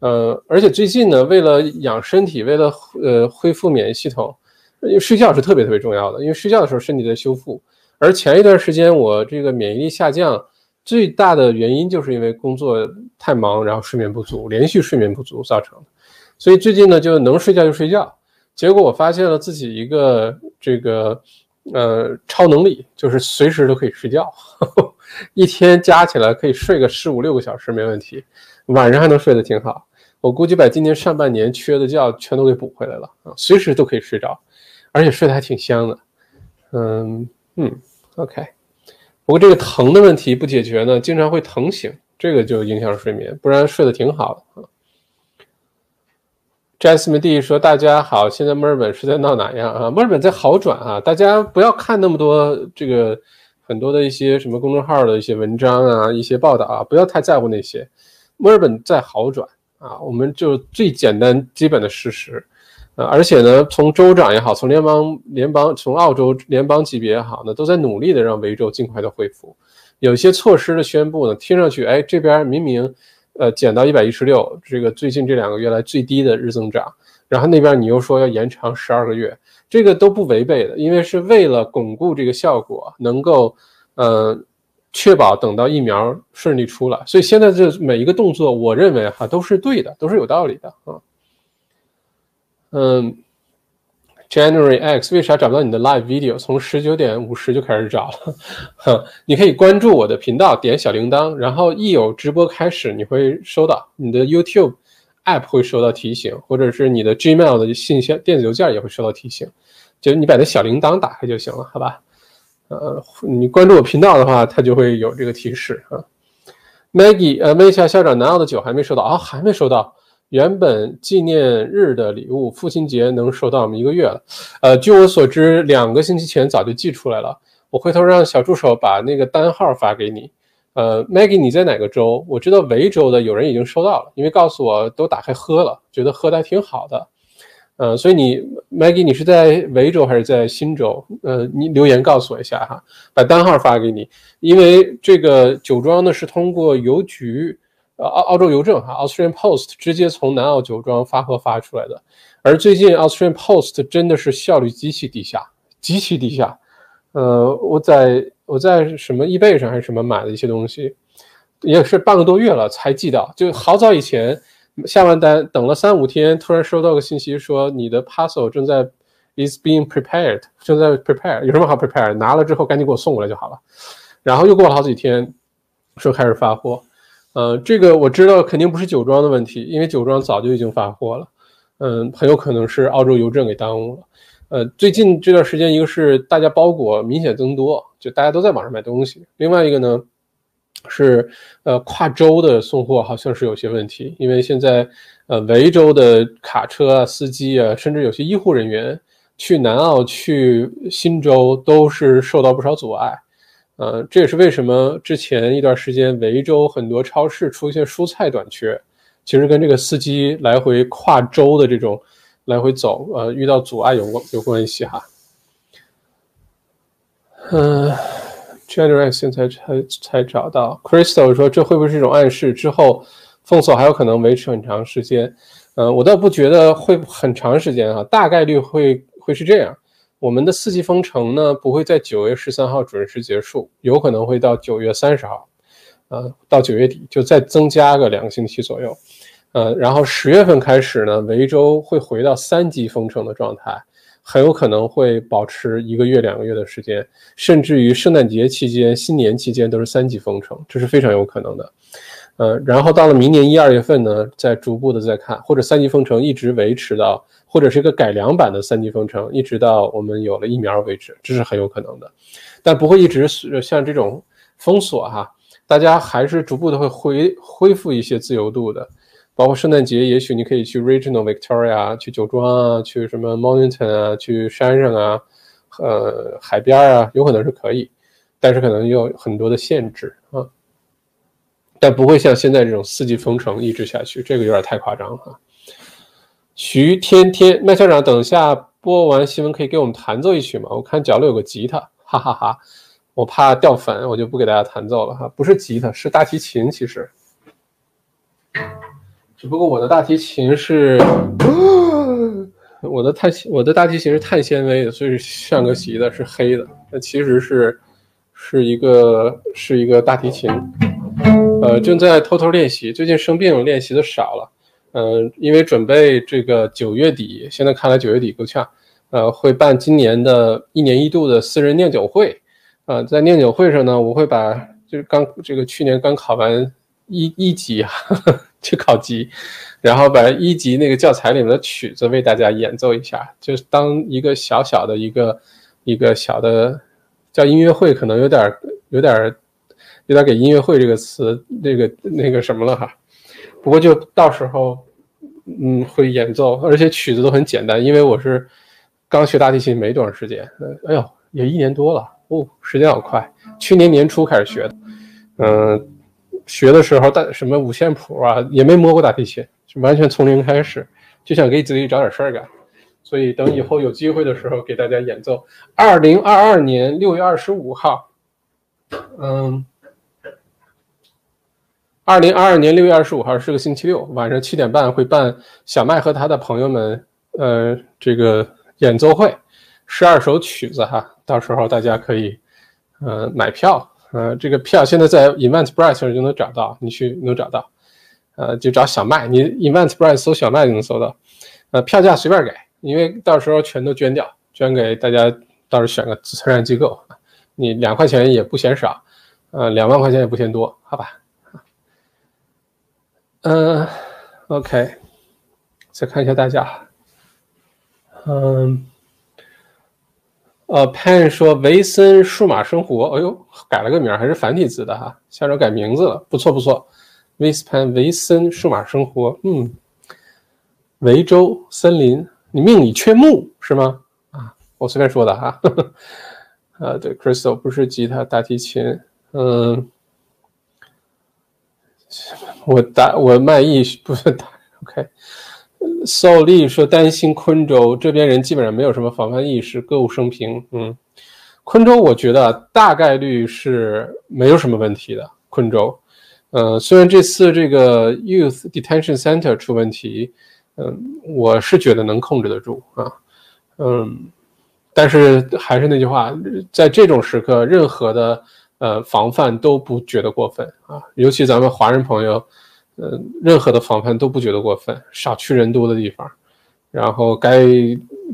呃，而且最近呢，为了养身体，为了呃恢复免疫系统，因为睡觉是特别特别重要的，因为睡觉的时候身体在修复。而前一段时间我这个免疫力下降，最大的原因就是因为工作太忙，然后睡眠不足，连续睡眠不足造成的。所以最近呢，就能睡觉就睡觉。结果我发现了自己一个这个呃超能力，就是随时都可以睡觉，一天加起来可以睡个十五六个小时没问题，晚上还能睡得挺好。我估计把今年上半年缺的觉全都给补回来了啊，随时都可以睡着，而且睡得还挺香的。嗯嗯。OK，不过这个疼的问题不解决呢，经常会疼醒，这个就影响睡眠，不然睡得挺好的啊。Jasmine D 说：“大家好，现在墨尔本是在闹哪样啊？墨尔本在好转啊，大家不要看那么多这个很多的一些什么公众号的一些文章啊，一些报道啊，不要太在乎那些。墨尔本在好转啊，我们就最简单基本的事实。”呃，而且呢，从州长也好，从联邦联邦从澳洲联邦级别也好，呢，都在努力的让维州尽快的恢复。有些措施的宣布呢，听上去，哎，这边明明，呃，减到一百一十六，这个最近这两个月来最低的日增长，然后那边你又说要延长十二个月，这个都不违背的，因为是为了巩固这个效果，能够，呃，确保等到疫苗顺利出来。所以现在这每一个动作，我认为哈都是对的，都是有道理的啊。嗯，January X 为啥找不到你的 live video？从十九点五十就开始找了。哼，你可以关注我的频道，点小铃铛，然后一有直播开始，你会收到你的 YouTube app 会收到提醒，或者是你的 Gmail 的信息电子邮件也会收到提醒。就你把那小铃铛打开就行了，好吧？呃，你关注我频道的话，它就会有这个提示啊。Maggie，呃，问一下校长，南澳的酒还没收到啊？还没收到。原本纪念日的礼物，父亲节能收到我们一个月了。呃，据我所知，两个星期前早就寄出来了。我回头让小助手把那个单号发给你。呃，Maggie，你在哪个州？我知道维州的有人已经收到了，因为告诉我都打开喝了，觉得喝的还挺好的。呃，所以你 Maggie，你是在维州还是在新州？呃，你留言告诉我一下哈，把单号发给你，因为这个酒庄呢是通过邮局。澳澳洲邮政哈，Australian Post 直接从南澳酒庄发货发出来的。而最近 Australian Post 真的是效率极其低下，极其低下。呃，我在我在什么易贝上还是什么买的一些东西，也是半个多月了才寄到。就好早以前下完单，等了三五天，突然收到个信息说你的 parcel 正在 is being prepared，正在 prepare，有什么好 prepare？拿了之后赶紧给我送过来就好了。然后又过了好几天，说开始发货。呃，这个我知道肯定不是酒庄的问题，因为酒庄早就已经发货了。嗯，很有可能是澳洲邮政给耽误了。呃，最近这段时间，一个是大家包裹明显增多，就大家都在网上买东西；另外一个呢，是呃跨州的送货好像是有些问题，因为现在呃维州的卡车啊、司机啊，甚至有些医护人员去南澳、去新州都是受到不少阻碍。呃，这也是为什么之前一段时间维州很多超市出现蔬菜短缺，其实跟这个司机来回跨州的这种来回走，呃，遇到阻碍有有关系哈。嗯，January 现在才才找到，Crystal 说这会不会是一种暗示？之后封锁还有可能维持很长时间？嗯，我倒不觉得会很长时间啊，大概率会会是这样。我们的四季封城呢，不会在九月十三号准时结束，有可能会到九月三十号，呃，到九月底就再增加个两个星期左右，呃，然后十月份开始呢，维州会回到三级封城的状态，很有可能会保持一个月、两个月的时间，甚至于圣诞节期间、新年期间都是三级封城，这是非常有可能的，呃，然后到了明年一二月份呢，再逐步的再看，或者三级封城一直维持到。或者是一个改良版的三级封城，一直到我们有了疫苗为止，这是很有可能的，但不会一直像这种封锁哈，大家还是逐步的会恢恢复一些自由度的，包括圣诞节，也许你可以去 Regional Victoria，去酒庄啊，去什么 Mountain 啊，去山上啊，呃，海边啊，有可能是可以，但是可能有很多的限制，但不会像现在这种四级封城一直下去，这个有点太夸张了。徐天天，麦校长，等下播完新闻可以给我们弹奏一曲吗？我看角落有个吉他，哈哈哈。我怕掉粉，我就不给大家弹奏了哈。不是吉他，是大提琴，其实。只不过我的大提琴是，我的碳我的大提琴是碳纤维的，所以像个席的，是黑的。那其实是是一个是一个大提琴，呃，正在偷偷练习。最近生病，练习的少了。嗯，因为准备这个九月底，现在看来九月底够呛，呃，会办今年的一年一度的私人酿酒会，呃，在酿酒会上呢，我会把就是刚这个去年刚考完一一级啊，去考级，然后把一级那个教材里面的曲子为大家演奏一下，就是当一个小小的一个一个小的叫音乐会，可能有点有点有点给音乐会这个词那个那个什么了哈。不过就到时候，嗯，会演奏，而且曲子都很简单，因为我是刚学大提琴没多长时间，哎呦，也一年多了哦，时间好快，去年年初开始学的，嗯，学的时候大什么五线谱啊，也没摸过大提琴，完全从零开始，就想给自己找点事儿干，所以等以后有机会的时候给大家演奏。二零二二年六月二十五号，嗯。二零二二年六月二十五号是个星期六，晚上七点半会办小麦和他的朋友们，呃，这个演奏会，十二首曲子哈，到时候大家可以，呃，买票，呃，这个票现在在 Eventbrite 上就能找到，你去能找到，呃，就找小麦，你 Eventbrite 搜小麦就能搜到，呃，票价随便给，因为到时候全都捐掉，捐给大家，到时候选个慈善机构，你两块钱也不嫌少，呃，两万块钱也不嫌多，好吧？嗯，OK，再看一下大家。嗯，呃，Pan 说维森数码生活，哎呦，改了个名，还是繁体字的哈，下周改名字了，不错不错。维斯潘维森数码生活，嗯，维州森林，你命里缺木是吗？啊，我随便说的哈。呃，对，Crystal 不是吉他，大提琴，嗯。我打我卖艺不是打 OK，邵丽说担心昆州这边人基本上没有什么防范意识，歌舞升平。嗯，昆州我觉得大概率是没有什么问题的。昆州，呃，虽然这次这个 Youth Detention Center 出问题，嗯，我是觉得能控制得住啊，嗯，但是还是那句话，在这种时刻，任何的。呃，防范都不觉得过分啊，尤其咱们华人朋友，嗯，任何的防范都不觉得过分，少去人多的地方，然后该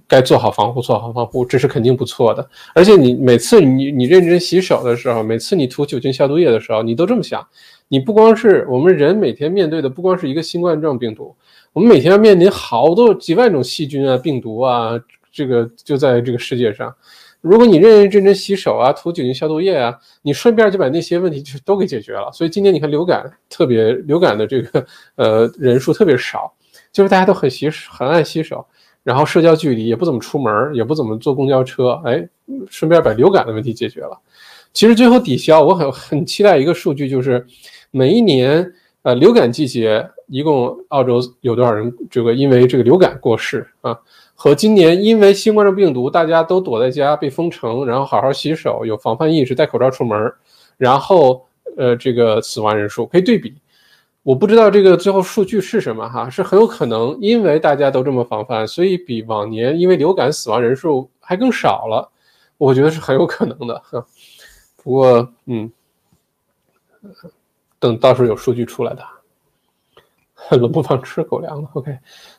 该做好防护，做好防护，这是肯定不错的。而且你每次你你认真洗手的时候，每次你涂酒精消毒液的时候，你都这么想，你不光是我们人每天面对的，不光是一个新冠状病毒，我们每天要面临好多几万种细菌啊、病毒啊，这个就在这个世界上。如果你认认真真洗手啊，涂酒精消毒液啊，你顺便就把那些问题就都给解决了。所以今年你看流感特别流感的这个呃人数特别少，就是大家都很洗很爱洗手，然后社交距离也不怎么出门，也不怎么坐公交车，哎，顺便把流感的问题解决了。其实最后抵消，我很很期待一个数据，就是每一年呃流感季节，一共澳洲有多少人这个因为这个流感过世啊？和今年因为新冠状病毒大家都躲在家被封城，然后好好洗手，有防范意识，戴口罩出门，然后呃这个死亡人数可以对比。我不知道这个最后数据是什么哈，是很有可能因为大家都这么防范，所以比往年因为流感死亡人数还更少了，我觉得是很有可能的。不过嗯，等到时候有数据出来的，冷不防吃狗粮了。OK，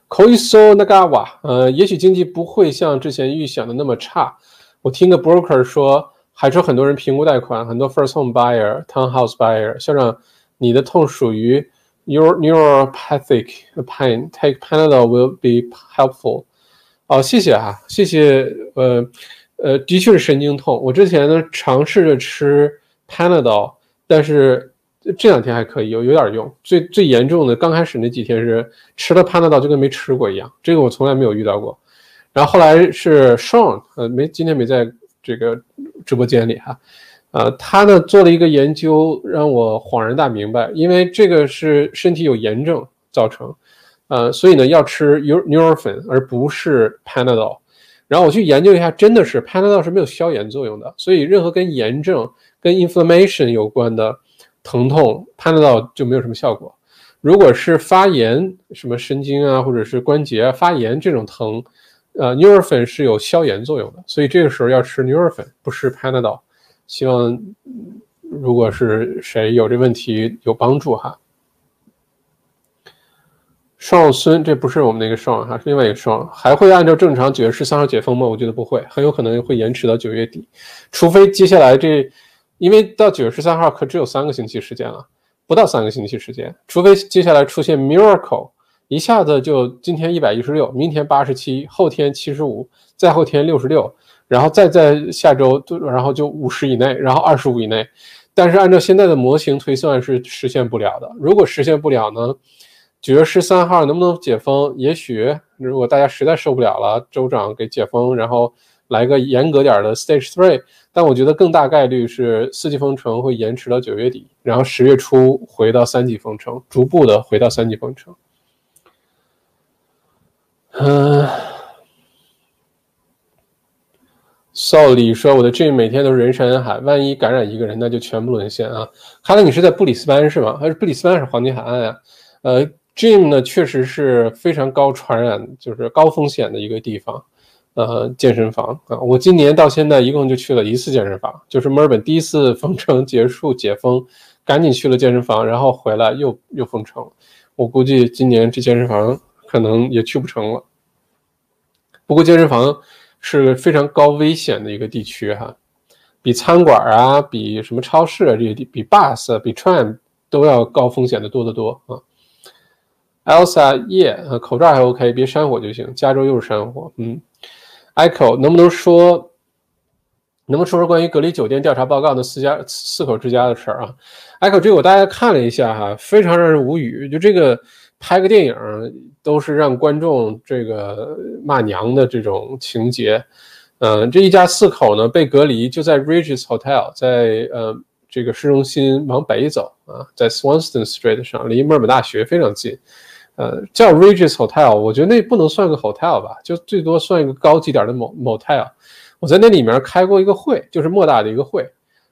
口一搜那嘎哇，呃，也许经济不会像之前预想的那么差。我听个 broker 说，还是很多人评估贷款，很多 first home buyer、townhouse buyer。校长，你的痛属于。Your neuropathic pain, take Panadol will be helpful. 哦，谢谢啊，谢谢。呃呃，的确是神经痛。我之前呢尝试着吃 Panadol，但是这两天还可以，有有点用。最最严重的刚开始那几天是吃了帕纳道就跟没吃过一样，这个我从来没有遇到过。然后后来是 Sean，呃，没今天没在这个直播间里哈。呃，他呢做了一个研究，让我恍然大明白，因为这个是身体有炎症造成，呃，所以呢要吃 Nurofen 而不是 Panadol。然后我去研究一下，真的是 Panadol 是没有消炎作用的，所以任何跟炎症、跟 inflammation 有关的疼痛，Panadol 就没有什么效果。如果是发炎，什么神经啊或者是关节发炎这种疼，呃，Nurofen 是有消炎作用的，所以这个时候要吃 Nurofen，不是 Panadol。希望如果是谁有这问题有帮助哈。双孙，这不是我们那个双哈，是另外一个双，还会按照正常九月十三号解封吗？我觉得不会，很有可能会延迟到九月底，除非接下来这，因为到九月十三号可只有三个星期时间了，不到三个星期时间，除非接下来出现 miracle，一下子就今天一百一十六，明天八十七，后天七十五，再后天六十六。然后再在下周，然后就五十以内，然后二十五以内，但是按照现在的模型推算是实现不了的。如果实现不了呢？九月十三号能不能解封？也许如果大家实在受不了了，州长给解封，然后来个严格点的 Stage Three。但我觉得更大概率是四级封城会延迟到九月底，然后十月初回到三级封城，逐步的回到三级封城。嗯。So 李说：“我的 gym 每天都是人山人海，万一感染一个人，那就全部沦陷啊！看来你是在布里斯班是吗？还是布里斯班是黄金海岸呀？呃，gym 呢确实是非常高传染，就是高风险的一个地方。呃，健身房啊，我今年到现在一共就去了一次健身房，就是墨尔本第一次封城结束解封，赶紧去了健身房，然后回来又又封城。我估计今年这健身房可能也去不成了。不过健身房。”是非常高危险的一个地区哈，比餐馆啊，比什么超市啊这些地，比 bus、比 tram 都要高风险的多得多啊。Elsa 叶，呃，口罩还 OK，别山火就行。加州又是山火，嗯。Echo 能不能说，能不能说说关于隔离酒店调查报告的四家四口之家的事儿啊？Echo 这个我大概看了一下哈，非常让人无语，就这个。拍个电影都是让观众这个骂娘的这种情节，嗯，这一家四口呢被隔离，就在 Regis Hotel，在呃这个市中心往北走啊，在 Swanston Street 上，离墨尔本大学非常近，呃，叫 Regis Hotel，我觉得那不能算个 hotel 吧，就最多算一个高级点的 motel。我在那里面开过一个会，就是莫大的一个会，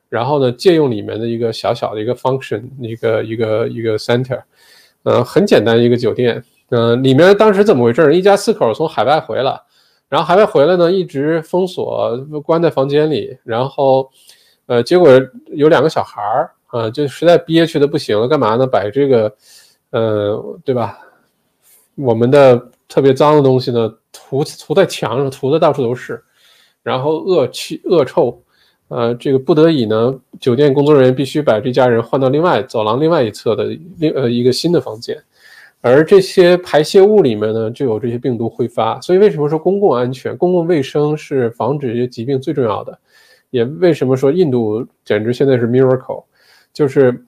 然后呢借用里面的一个小小的一个 function，一个一个一个 center。呃，很简单一个酒店，嗯，里面当时怎么回事？一家四口从海外回来，然后海外回来呢，一直封锁，关在房间里，然后，呃，结果有两个小孩儿啊，就实在憋屈的不行了，干嘛呢？把这个，呃，对吧？我们的特别脏的东西呢，涂涂在墙上，涂的到处都是，然后恶气恶臭。呃，这个不得已呢，酒店工作人员必须把这家人换到另外走廊另外一侧的另呃一个新的房间，而这些排泄物里面呢就有这些病毒挥发，所以为什么说公共安全、公共卫生是防止这些疾病最重要的？也为什么说印度简直现在是 miracle？就是，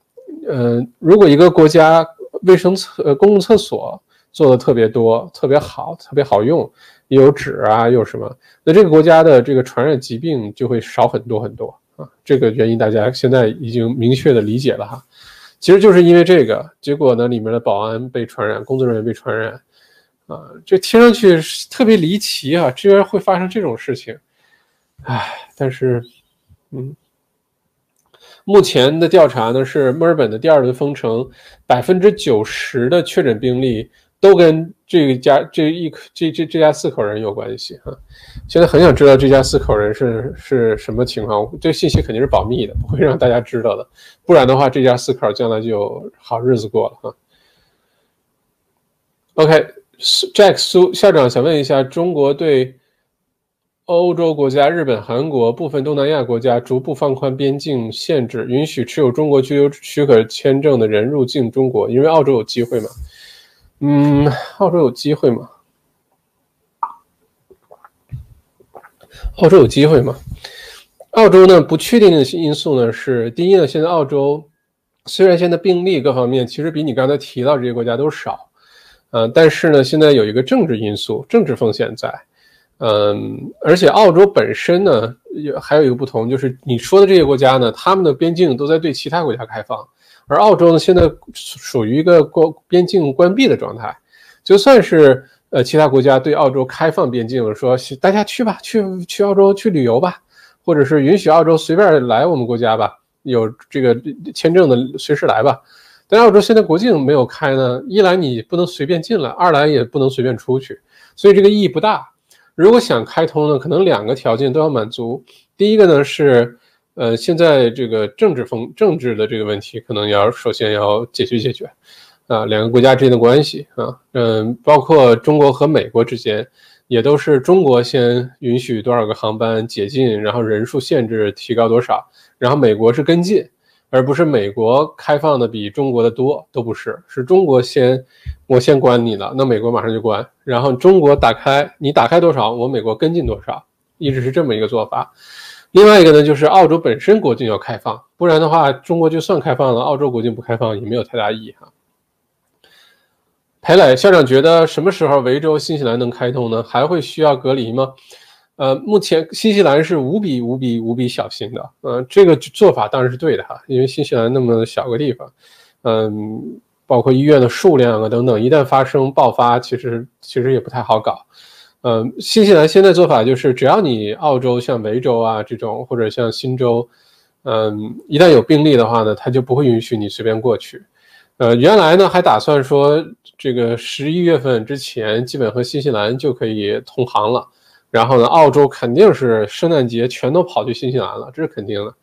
呃，如果一个国家卫生厕呃公共厕所做的特别多、特别好、特别好用，又有纸啊，又有什么？那这个国家的这个传染疾病就会少很多很多啊。这个原因大家现在已经明确的理解了哈。其实就是因为这个结果呢，里面的保安被传染，工作人员被传染。啊，这听上去特别离奇啊！居然会发生这种事情，唉，但是，嗯，目前的调查呢是墨尔本的第二轮封城，百分之九十的确诊病例都跟这家这一这这这家四口人有关系哈。现在很想知道这家四口人是是什么情况，这信息肯定是保密的，不会让大家知道的，不然的话，这家四口将来就好日子过了哈。OK。Jack 苏校长想问一下，中国对欧洲国家、日本、韩国部分东南亚国家逐步放宽边境限制，允许持有中国居留许可签证的人入境中国，因为澳洲有机会嘛？嗯，澳洲有机会吗？澳洲有机会吗？澳洲呢？不确定的因素呢是：第一呢，现在澳洲虽然现在病例各方面其实比你刚才提到这些国家都少。呃，但是呢，现在有一个政治因素，政治风险在，嗯，而且澳洲本身呢，也还有一个不同，就是你说的这些国家呢，他们的边境都在对其他国家开放，而澳洲呢，现在属于一个关边境关闭的状态，就算是呃其他国家对澳洲开放边境，说大家去吧，去去澳洲去旅游吧，或者是允许澳洲随便来我们国家吧，有这个签证的随时来吧。但澳洲现在国境没有开呢，一来你不能随便进来，二来也不能随便出去，所以这个意义不大。如果想开通呢，可能两个条件都要满足。第一个呢是，呃，现在这个政治风政治的这个问题，可能要首先要解决解决，啊，两个国家之间的关系啊，嗯，包括中国和美国之间，也都是中国先允许多少个航班解禁，然后人数限制提高多少，然后美国是跟进。而不是美国开放的比中国的多，都不是，是中国先，我先关你了，那美国马上就关，然后中国打开，你打开多少，我美国跟进多少，一直是这么一个做法。另外一个呢，就是澳洲本身国境要开放，不然的话，中国就算开放了，澳洲国境不开放也没有太大意义哈。裴磊校长觉得什么时候维州、新西兰能开通呢？还会需要隔离吗？呃，目前新西兰是无比无比无比小心的，呃，这个做法当然是对的哈，因为新西兰那么小个地方，嗯，包括医院的数量啊等等，一旦发生爆发，其实其实也不太好搞。嗯，新西兰现在做法就是，只要你澳洲像维州啊这种，或者像新州，嗯，一旦有病例的话呢，他就不会允许你随便过去。呃，原来呢还打算说，这个十一月份之前，基本和新西兰就可以通航了。然后呢，澳洲肯定是圣诞节全都跑去新西兰了，这是肯定的。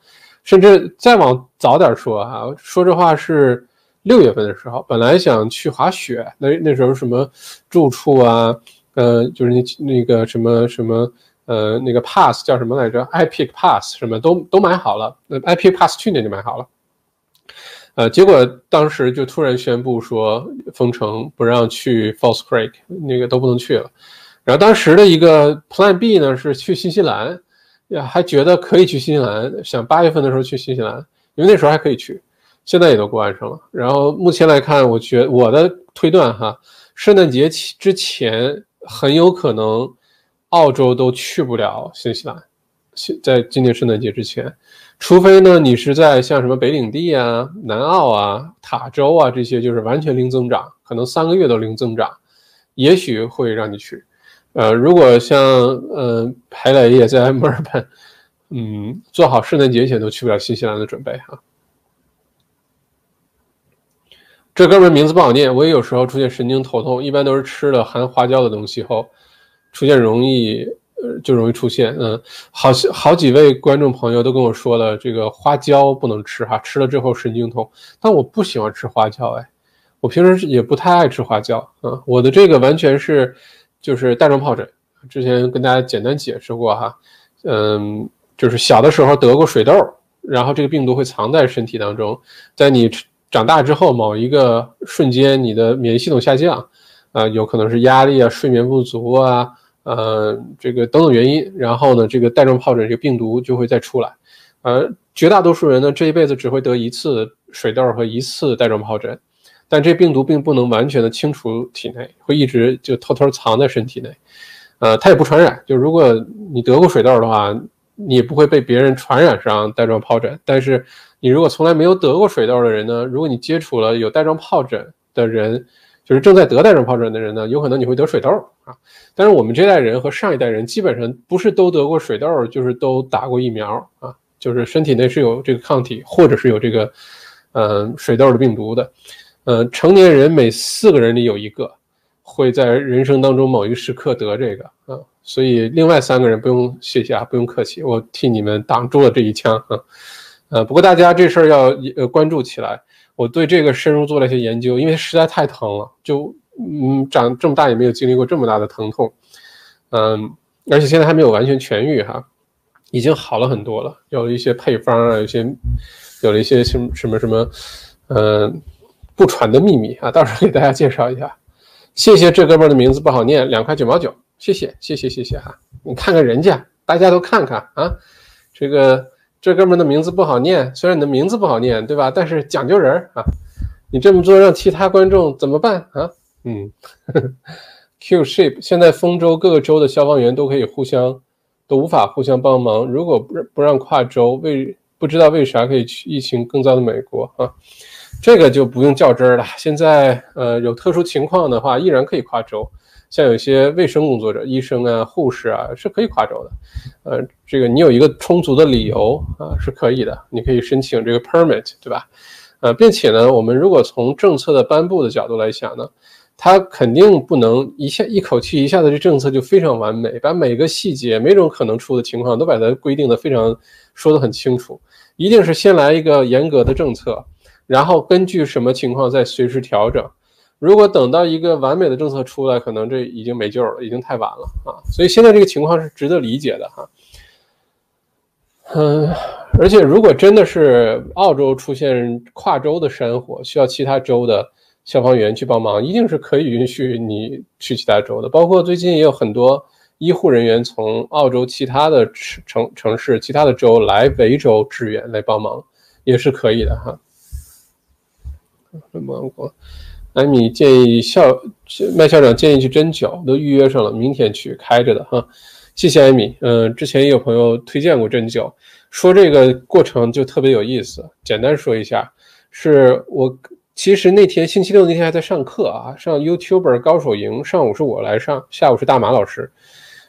甚至再往早点说哈，说这话是六月份的时候，本来想去滑雪，那那时候什么住处啊，呃，就是那那个什么什么，呃，那个 pass 叫什么来着？Epic Pass 什么都都买好了，那 Epic Pass 去年就买好了。呃，结果当时就突然宣布说封城，不让去 False Creek，那个都不能去了。然后当时的一个 Plan B 呢是去新西兰，呀还觉得可以去新西兰，想八月份的时候去新西兰，因为那时候还可以去，现在也都关上了。然后目前来看，我觉我的推断哈，圣诞节之前很有可能澳洲都去不了新西兰，现在今年圣诞节之前，除非呢你是在像什么北领地啊、南澳啊、塔州啊这些，就是完全零增长，可能三个月都零增长，也许会让你去。呃，如果像呃，海磊也在墨尔本，嗯，做好圣诞节前都去不了新西兰的准备哈。这哥们名字不好念，我也有时候出现神经头痛，一般都是吃了含花椒的东西后，出现容易呃就容易出现。嗯，好好几位观众朋友都跟我说了，这个花椒不能吃哈，吃了之后神经痛。但我不喜欢吃花椒，哎，我平时也不太爱吃花椒啊。我的这个完全是。就是带状疱疹，之前跟大家简单解释过哈，嗯，就是小的时候得过水痘，然后这个病毒会藏在身体当中，在你长大之后某一个瞬间，你的免疫系统下降，啊，有可能是压力啊、睡眠不足啊，呃，这个等等原因，然后呢，这个带状疱疹这个病毒就会再出来，呃，绝大多数人呢这一辈子只会得一次水痘和一次带状疱疹。但这病毒并不能完全的清除体内，会一直就偷偷藏在身体内，呃，它也不传染。就如果你得过水痘的话，你也不会被别人传染上带状疱疹。但是你如果从来没有得过水痘的人呢，如果你接触了有带状疱疹的人，就是正在得带状疱疹的人呢，有可能你会得水痘啊。但是我们这代人和上一代人基本上不是都得过水痘，就是都打过疫苗啊，就是身体内是有这个抗体，或者是有这个嗯水痘的病毒的。呃，成年人每四个人里有一个会在人生当中某一时刻得这个啊，所以另外三个人不用谢谢啊，不用客气，我替你们挡住了这一枪啊。呃，不过大家这事儿要呃关注起来。我对这个深入做了一些研究，因为实在太疼了，就嗯长这么大也没有经历过这么大的疼痛，嗯，而且现在还没有完全痊愈哈，已经好了很多了，有了一些配方啊，有些有了一些什么什么什么，嗯。不传的秘密啊，到时候给大家介绍一下。谢谢这哥们儿的名字不好念，两块九毛九，谢谢谢谢谢谢哈。你看看人家，大家都看看啊。这个这哥们的名字不好念，虽然你的名字不好念，对吧？但是讲究人儿啊。你这么做让其他观众怎么办啊？嗯。Q shape，现在丰州各个州的消防员都可以互相都无法互相帮忙。如果不不让跨州，为不知道为啥可以去疫情更糟的美国啊？这个就不用较真儿了。现在，呃，有特殊情况的话，依然可以跨州。像有些卫生工作者、医生啊、护士啊，是可以跨州的。呃，这个你有一个充足的理由啊，是可以的。你可以申请这个 permit，对吧？呃，并且呢，我们如果从政策的颁布的角度来想呢，它肯定不能一下一口气一下子这政策就非常完美，把每个细节、每种可能出的情况都把它规定的非常说得很清楚。一定是先来一个严格的政策。然后根据什么情况再随时调整。如果等到一个完美的政策出来，可能这已经没救了，已经太晚了啊！所以现在这个情况是值得理解的哈。嗯，而且如果真的是澳洲出现跨州的山火，需要其他州的消防员去帮忙，一定是可以允许你去其他州的。包括最近也有很多医护人员从澳洲其他的城城市、其他的州来维州支援来帮忙，也是可以的哈。芒果，艾米建议校麦校长建议去针灸，都预约上了，明天去开着的哈。谢谢艾米，嗯，之前也有朋友推荐过针灸，说这个过程就特别有意思。简单说一下，是我其实那天星期六那天还在上课啊，上 YouTuber 高手营，上午是我来上，下午是大马老师。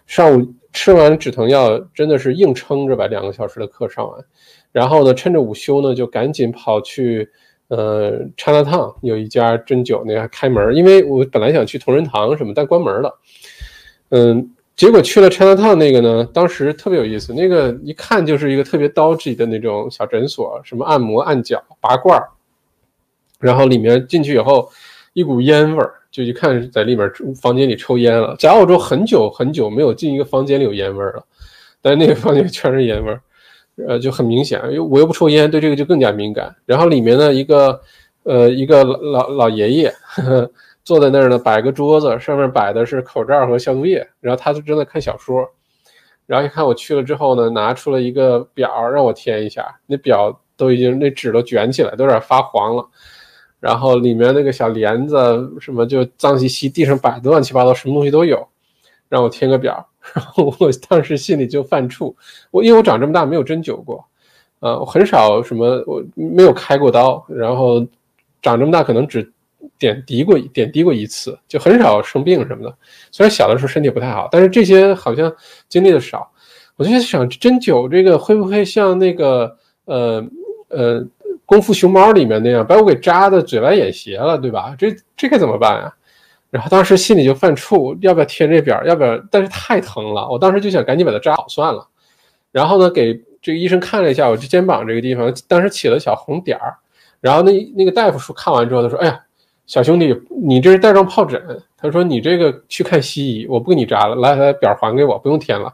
上午吃完止疼药，真的是硬撑着把两个小时的课上完，然后呢，趁着午休呢，就赶紧跑去。呃，China Town 有一家针灸，那个开门，因为我本来想去同仁堂什么，但关门了。嗯，结果去了 China Town 那个呢，当时特别有意思，那个一看就是一个特别 dodgy 的那种小诊所，什么按摩、按脚、拔罐儿，然后里面进去以后，一股烟味儿，就一看在里面房间里抽烟了。在澳洲很久很久没有进一个房间里有烟味儿了，但那个房间全是烟味儿。呃，就很明显，因为我又不抽烟，对这个就更加敏感。然后里面呢，一个，呃，一个老老爷爷呵呵 坐在那儿呢，摆个桌子，上面摆的是口罩和消毒液，然后他就正在看小说。然后一看我去了之后呢，拿出了一个表让我填一下，那表都已经那纸都卷起来，都有点发黄了。然后里面那个小帘子什么就脏兮兮，地上摆的乱七八糟，什么东西都有，让我填个表。然后我当时心里就犯怵，我因为我长这么大没有针灸过，呃，我很少什么，我没有开过刀，然后长这么大可能只点滴过点滴过一次，就很少生病什么的。虽然小的时候身体不太好，但是这些好像经历的少。我就在想，针灸这个会不会像那个呃呃功夫熊猫里面那样，把我给扎的嘴歪眼斜了，对吧？这这该怎么办呀？然后当时心里就犯怵，要不要填这表？要不要？但是太疼了，我当时就想赶紧把它扎好算了。然后呢，给这个医生看了一下我这肩膀这个地方，当时起了小红点儿。然后那那个大夫说看完之后，他说：“哎呀，小兄弟，你这是带状疱疹。”他说：“你这个去看西医，我不给你扎了，来，来表还给我，不用填了。”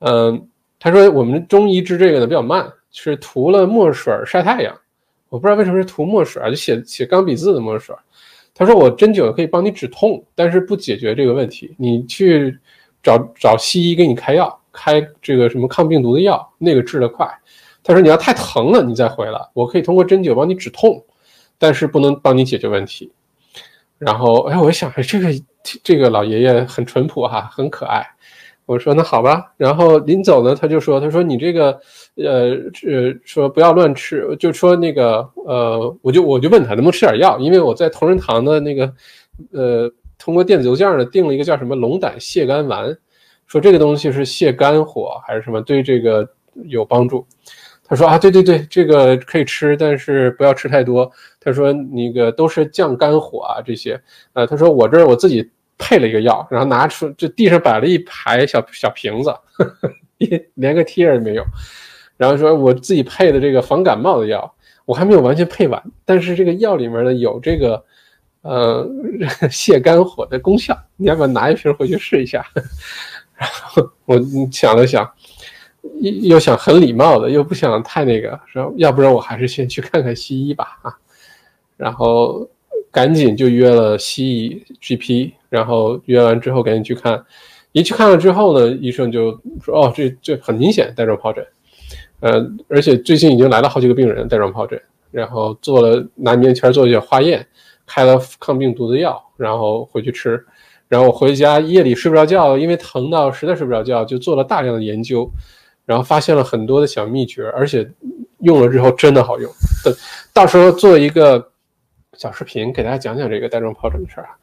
嗯，他说我们中医治这个呢比较慢，是涂了墨水晒太阳。我不知道为什么是涂墨水，就写写钢笔字的墨水。他说：“我针灸可以帮你止痛，但是不解决这个问题。你去找找西医给你开药，开这个什么抗病毒的药，那个治得快。他说你要太疼了，你再回来，我可以通过针灸帮你止痛，但是不能帮你解决问题。然后，哎，我想，哎，这个这个老爷爷很淳朴哈，很可爱。我说那好吧，然后临走呢，他就说，他说你这个，呃，呃，说不要乱吃，就说那个，呃，我就我就问他能不能吃点药，因为我在同仁堂的那个，呃，通过电子邮件呢订了一个叫什么龙胆泻肝丸，说这个东西是泻肝火还是什么，对这个有帮助。他说啊，对对对，这个可以吃，但是不要吃太多。他说那个都是降肝火啊这些，呃，他说我这儿我自己。配了一个药，然后拿出就地上摆了一排小小瓶子，连连个贴也没有。然后说我自己配的这个防感冒的药，我还没有完全配完，但是这个药里面呢有这个呃 泻肝火的功效，你要不要拿一瓶回去试一下？然后我想了想，又想很礼貌的，又不想太那个，说要不然我还是先去看看西医吧啊。然后赶紧就约了西医 GP。然后约完之后赶紧去看，一去看了之后呢，医生就说：“哦，这这很明显带状疱疹，呃，而且最近已经来了好几个病人带状疱疹。”然后做了拿棉签做一些化验，开了抗病毒的药，然后回去吃。然后回家夜里睡不着觉，因为疼到实在睡不着觉，就做了大量的研究，然后发现了很多的小秘诀，而且用了之后真的好用。等到时候做一个小视频给大家讲讲这个带状疱疹的事儿啊。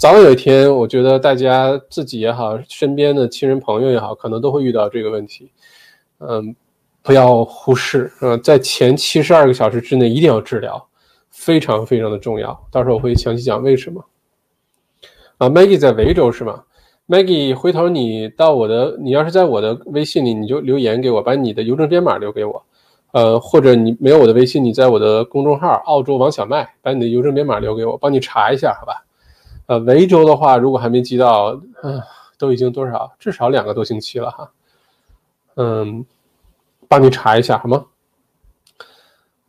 早晚有一天，我觉得大家自己也好，身边的亲人朋友也好，可能都会遇到这个问题。嗯，不要忽视。嗯，在前七十二个小时之内一定要治疗，非常非常的重要。到时候我会详细讲为什么。啊，Maggie 在维州是吗？Maggie，回头你到我的，你要是在我的微信里，你就留言给我，把你的邮政编码留给我。呃，或者你没有我的微信，你在我的公众号“澳洲王小麦”把你的邮政编码留给我，帮你查一下，好吧？呃，维州的话，如果还没寄到，嗯，都已经多少？至少两个多星期了哈。嗯，帮你查一下好吗？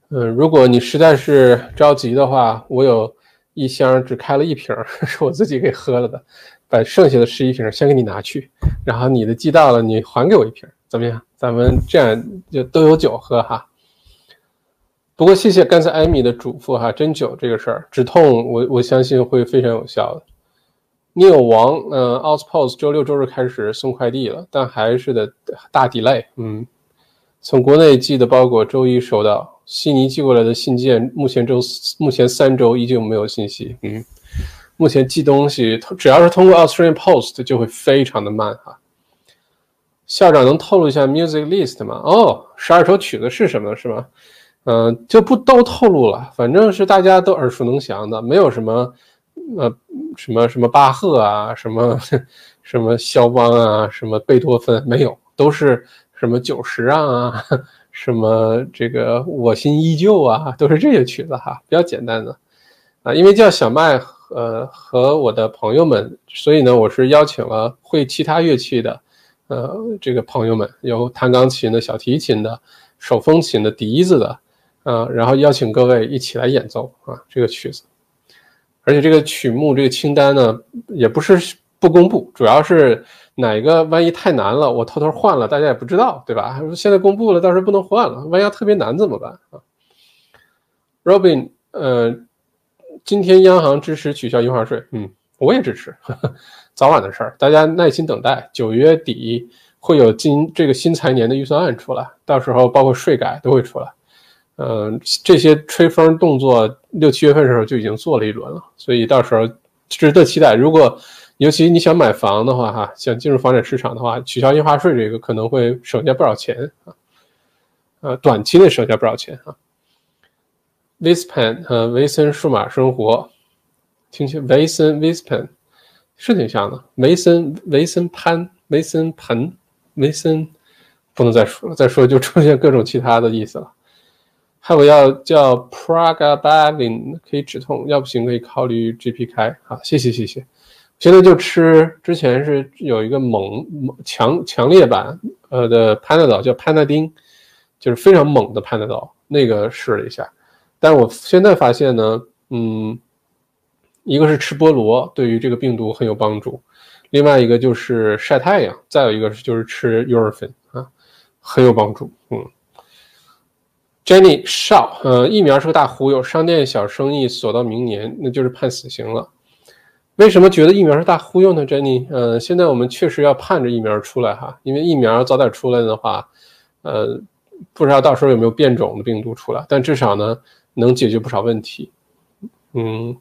嗯，如果你实在是着急的话，我有一箱只开了一瓶，是我自己给喝了的，把剩下的十一瓶先给你拿去，然后你的寄到了，你还给我一瓶，怎么样？咱们这样就都有酒喝哈。不过谢谢刚才艾米的嘱咐哈，针灸这个事儿止痛，我我相信会非常有效的。你有王，嗯，Outpost 周六周日开始送快递了，但还是得大 delay。嗯，从国内寄的包裹周一收到，悉尼寄过来的信件目前周目前三周依旧没有信息。嗯，目前寄东西只要是通过 Australian Post 就会非常的慢哈。校长能透露一下 music list 吗？哦，十二首曲子是什么？是吗？嗯，就不都透露了，反正是大家都耳熟能详的，没有什么，呃，什么什么巴赫啊，什么 什么肖邦啊，什么贝多芬，没有，都是什么久石让啊，什么这个我心依旧啊，都是这些曲子哈，比较简单的啊。因为叫小麦，呃，和我的朋友们，所以呢，我是邀请了会其他乐器的，呃，这个朋友们，有弹钢琴的、小提琴的、手风琴的、笛子的。啊，然后邀请各位一起来演奏啊，这个曲子，而且这个曲目这个清单呢，也不是不公布，主要是哪个万一太难了，我偷偷换了，大家也不知道，对吧？现在公布了，到时候不能换了，万一要特别难怎么办啊？Robin，呃，今天央行支持取消印花税，嗯，我也支持，早晚的事儿，大家耐心等待，九月底会有今这个新财年的预算案出来，到时候包括税改都会出来。嗯，这些吹风动作六七月份的时候就已经做了一轮了，所以到时候值得期待。如果尤其你想买房的话，哈，想进入房产市场的话，取消印花税这个可能会省下不少钱啊，呃，短期内省下不少钱啊。Vispan，呃，维森数码生活，听起维森 Vispan 是挺像的。维森维森潘维森盆维森不能再说了，再说就出现各种其他的意思了。还有要叫 praga balin 可以止痛，要不行可以考虑 GP 开。好，谢谢谢谢。现在就吃，之前是有一个猛猛强强烈版呃的 Panadol 叫 Panadin，就是非常猛的 Panadol，那个试了一下。但我现在发现呢，嗯，一个是吃菠萝对于这个病毒很有帮助，另外一个就是晒太阳，再有一个就是吃 u r e f i n 啊，很有帮助，嗯。Jenny 少呃，疫苗是个大忽悠，商店小生意锁到明年，那就是判死刑了。为什么觉得疫苗是大忽悠呢，Jenny？呃，现在我们确实要盼着疫苗出来哈，因为疫苗早点出来的话，呃，不知道到时候有没有变种的病毒出来，但至少呢能解决不少问题。嗯，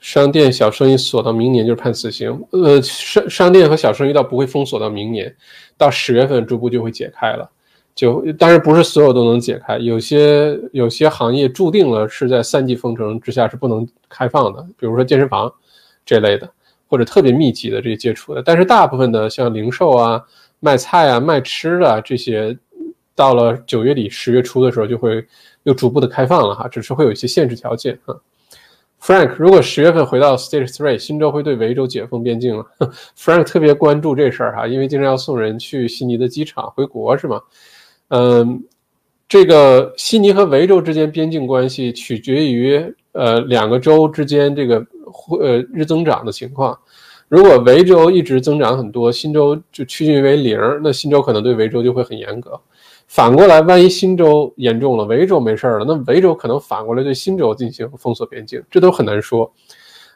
商店小生意锁到明年就是判死刑。呃，商商店和小生意倒不会封锁到明年，到十月份逐步就会解开了。就当然不是所有都能解开，有些有些行业注定了是在三级封城之下是不能开放的，比如说健身房这类的，或者特别密集的这些接触的。但是大部分的像零售啊、卖菜啊、卖吃的这些，到了九月底、十月初的时候就会又逐步的开放了哈，只是会有一些限制条件啊。Frank，如果十月份回到 Stage Three，新州会对维州解封边境了。Frank 特别关注这事儿哈，因为经常要送人去悉尼的机场回国是吗？嗯，这个悉尼和维州之间边境关系取决于呃两个州之间这个呃日增长的情况。如果维州一直增长很多，新州就趋近为零，那新州可能对维州就会很严格。反过来，万一新州严重了，维州没事了，那维州可能反过来对新州进行封锁边境，这都很难说。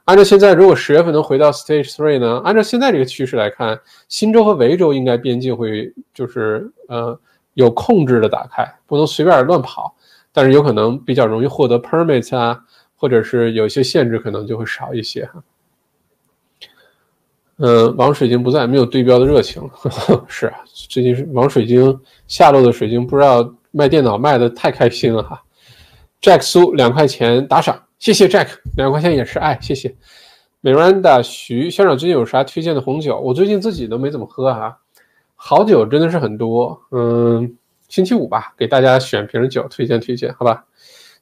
按照现在，如果十月份能回到 Stage Three 呢？按照现在这个趋势来看，新州和维州应该边境会就是呃。有控制的打开，不能随便乱跑，但是有可能比较容易获得 permit 啊，或者是有一些限制，可能就会少一些哈。嗯，王水晶不在，没有对标的热情。是啊，最近是王水晶下落的水晶，不知道卖电脑卖的太开心了哈。Jack 苏两块钱打赏，谢谢 Jack，两块钱也是爱，谢谢。Miranda 徐校长最近有啥推荐的红酒？我最近自己都没怎么喝哈。好酒真的是很多，嗯，星期五吧，给大家选瓶酒推荐推荐，好吧？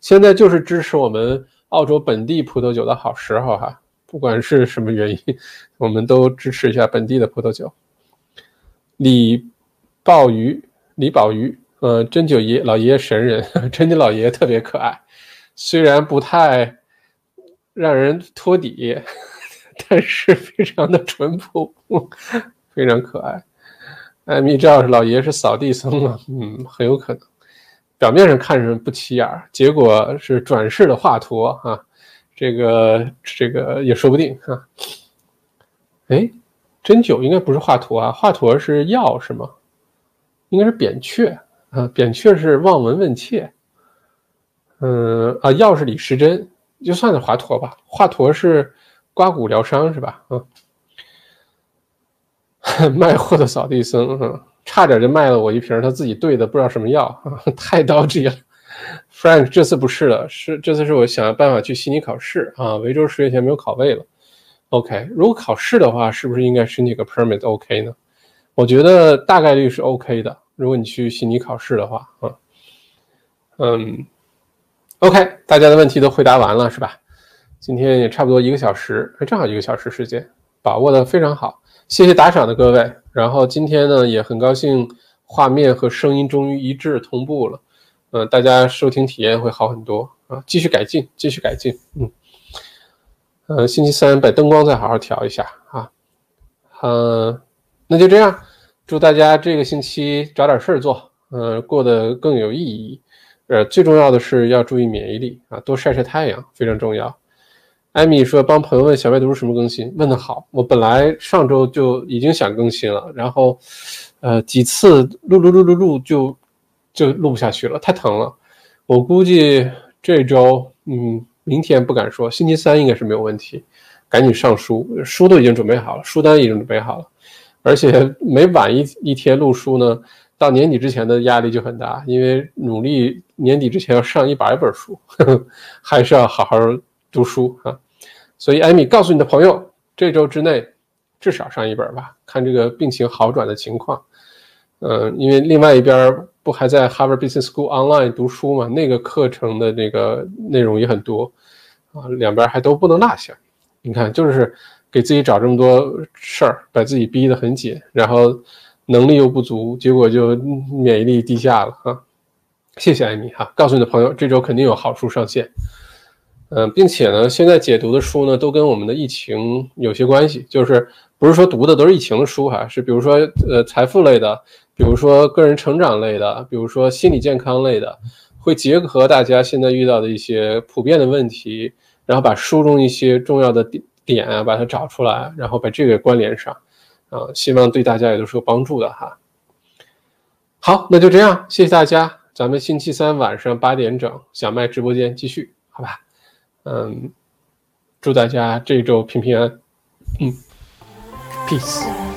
现在就是支持我们澳洲本地葡萄酒的好时候哈，不管是什么原因，我们都支持一下本地的葡萄酒。李鲍鱼，李宝鱼，呃，真酒爷老爷爷神人，真的老爷爷特别可爱，虽然不太让人托底，但是非常的淳朴，非常可爱。艾米赵老爷是扫地僧啊，嗯，很有可能，表面上看着不起眼儿，结果是转世的华佗啊，这个这个也说不定啊。哎，针灸应该不是华佗啊，华佗是药是吗？应该是扁鹊啊，扁鹊是望闻问切，嗯啊，药是李时珍，就算是华佗吧，华佗是刮骨疗伤是吧？嗯。卖货的扫地僧，差点就卖了我一瓶他自己兑的不知道什么药，太着急了。Frank 这次不是了，是这次是我想办法去悉尼考试啊。维州十月前没有考位了。OK，如果考试的话，是不是应该申请个 permit OK 呢？我觉得大概率是 OK 的。如果你去悉尼考试的话，啊，嗯，OK，大家的问题都回答完了是吧？今天也差不多一个小时，正好一个小时时间，把握的非常好。谢谢打赏的各位，然后今天呢也很高兴，画面和声音终于一致同步了，嗯，大家收听体验会好很多啊，继续改进，继续改进，嗯，呃，星期三把灯光再好好调一下啊，嗯，那就这样，祝大家这个星期找点事儿做，呃，过得更有意义，呃，最重要的是要注意免疫力啊，多晒晒太阳非常重要。艾米说：“帮朋友问小白读书什么更新？问的好，我本来上周就已经想更新了，然后，呃，几次录录录录录就就录不下去了，太疼了。我估计这周，嗯，明天不敢说，星期三应该是没有问题。赶紧上书，书都已经准备好了，书单已经准备好了，而且每晚一一天录书呢，到年底之前的压力就很大，因为努力年底之前要上一百本书，呵 呵还是要好好读书啊。”所以，艾米告诉你的朋友，这周之内至少上一本吧，看这个病情好转的情况。嗯，因为另外一边不还在 Harvard Business School online 读书嘛，那个课程的那个内容也很多啊，两边还都不能落下。你看，就是给自己找这么多事儿，把自己逼得很紧，然后能力又不足，结果就免疫力低下了啊。谢谢艾米哈，告诉你的朋友，这周肯定有好书上线。嗯并且呢现在解读的书呢都跟我们的疫情有些关系就是不是说读的都是疫情的书哈是比如说呃财富类的比如说个人成长类的比如说心理健康类的会结合大家现在遇到的一些普遍的问题然后把书中一些重要的点点啊把它找出来然后把这个关联上啊希望对大家也都是有帮助的哈。好那就这样谢谢大家咱们星期三晚上八点整小麦直播间继续好吧。嗯祝大家这一周平平安安。嗯 peace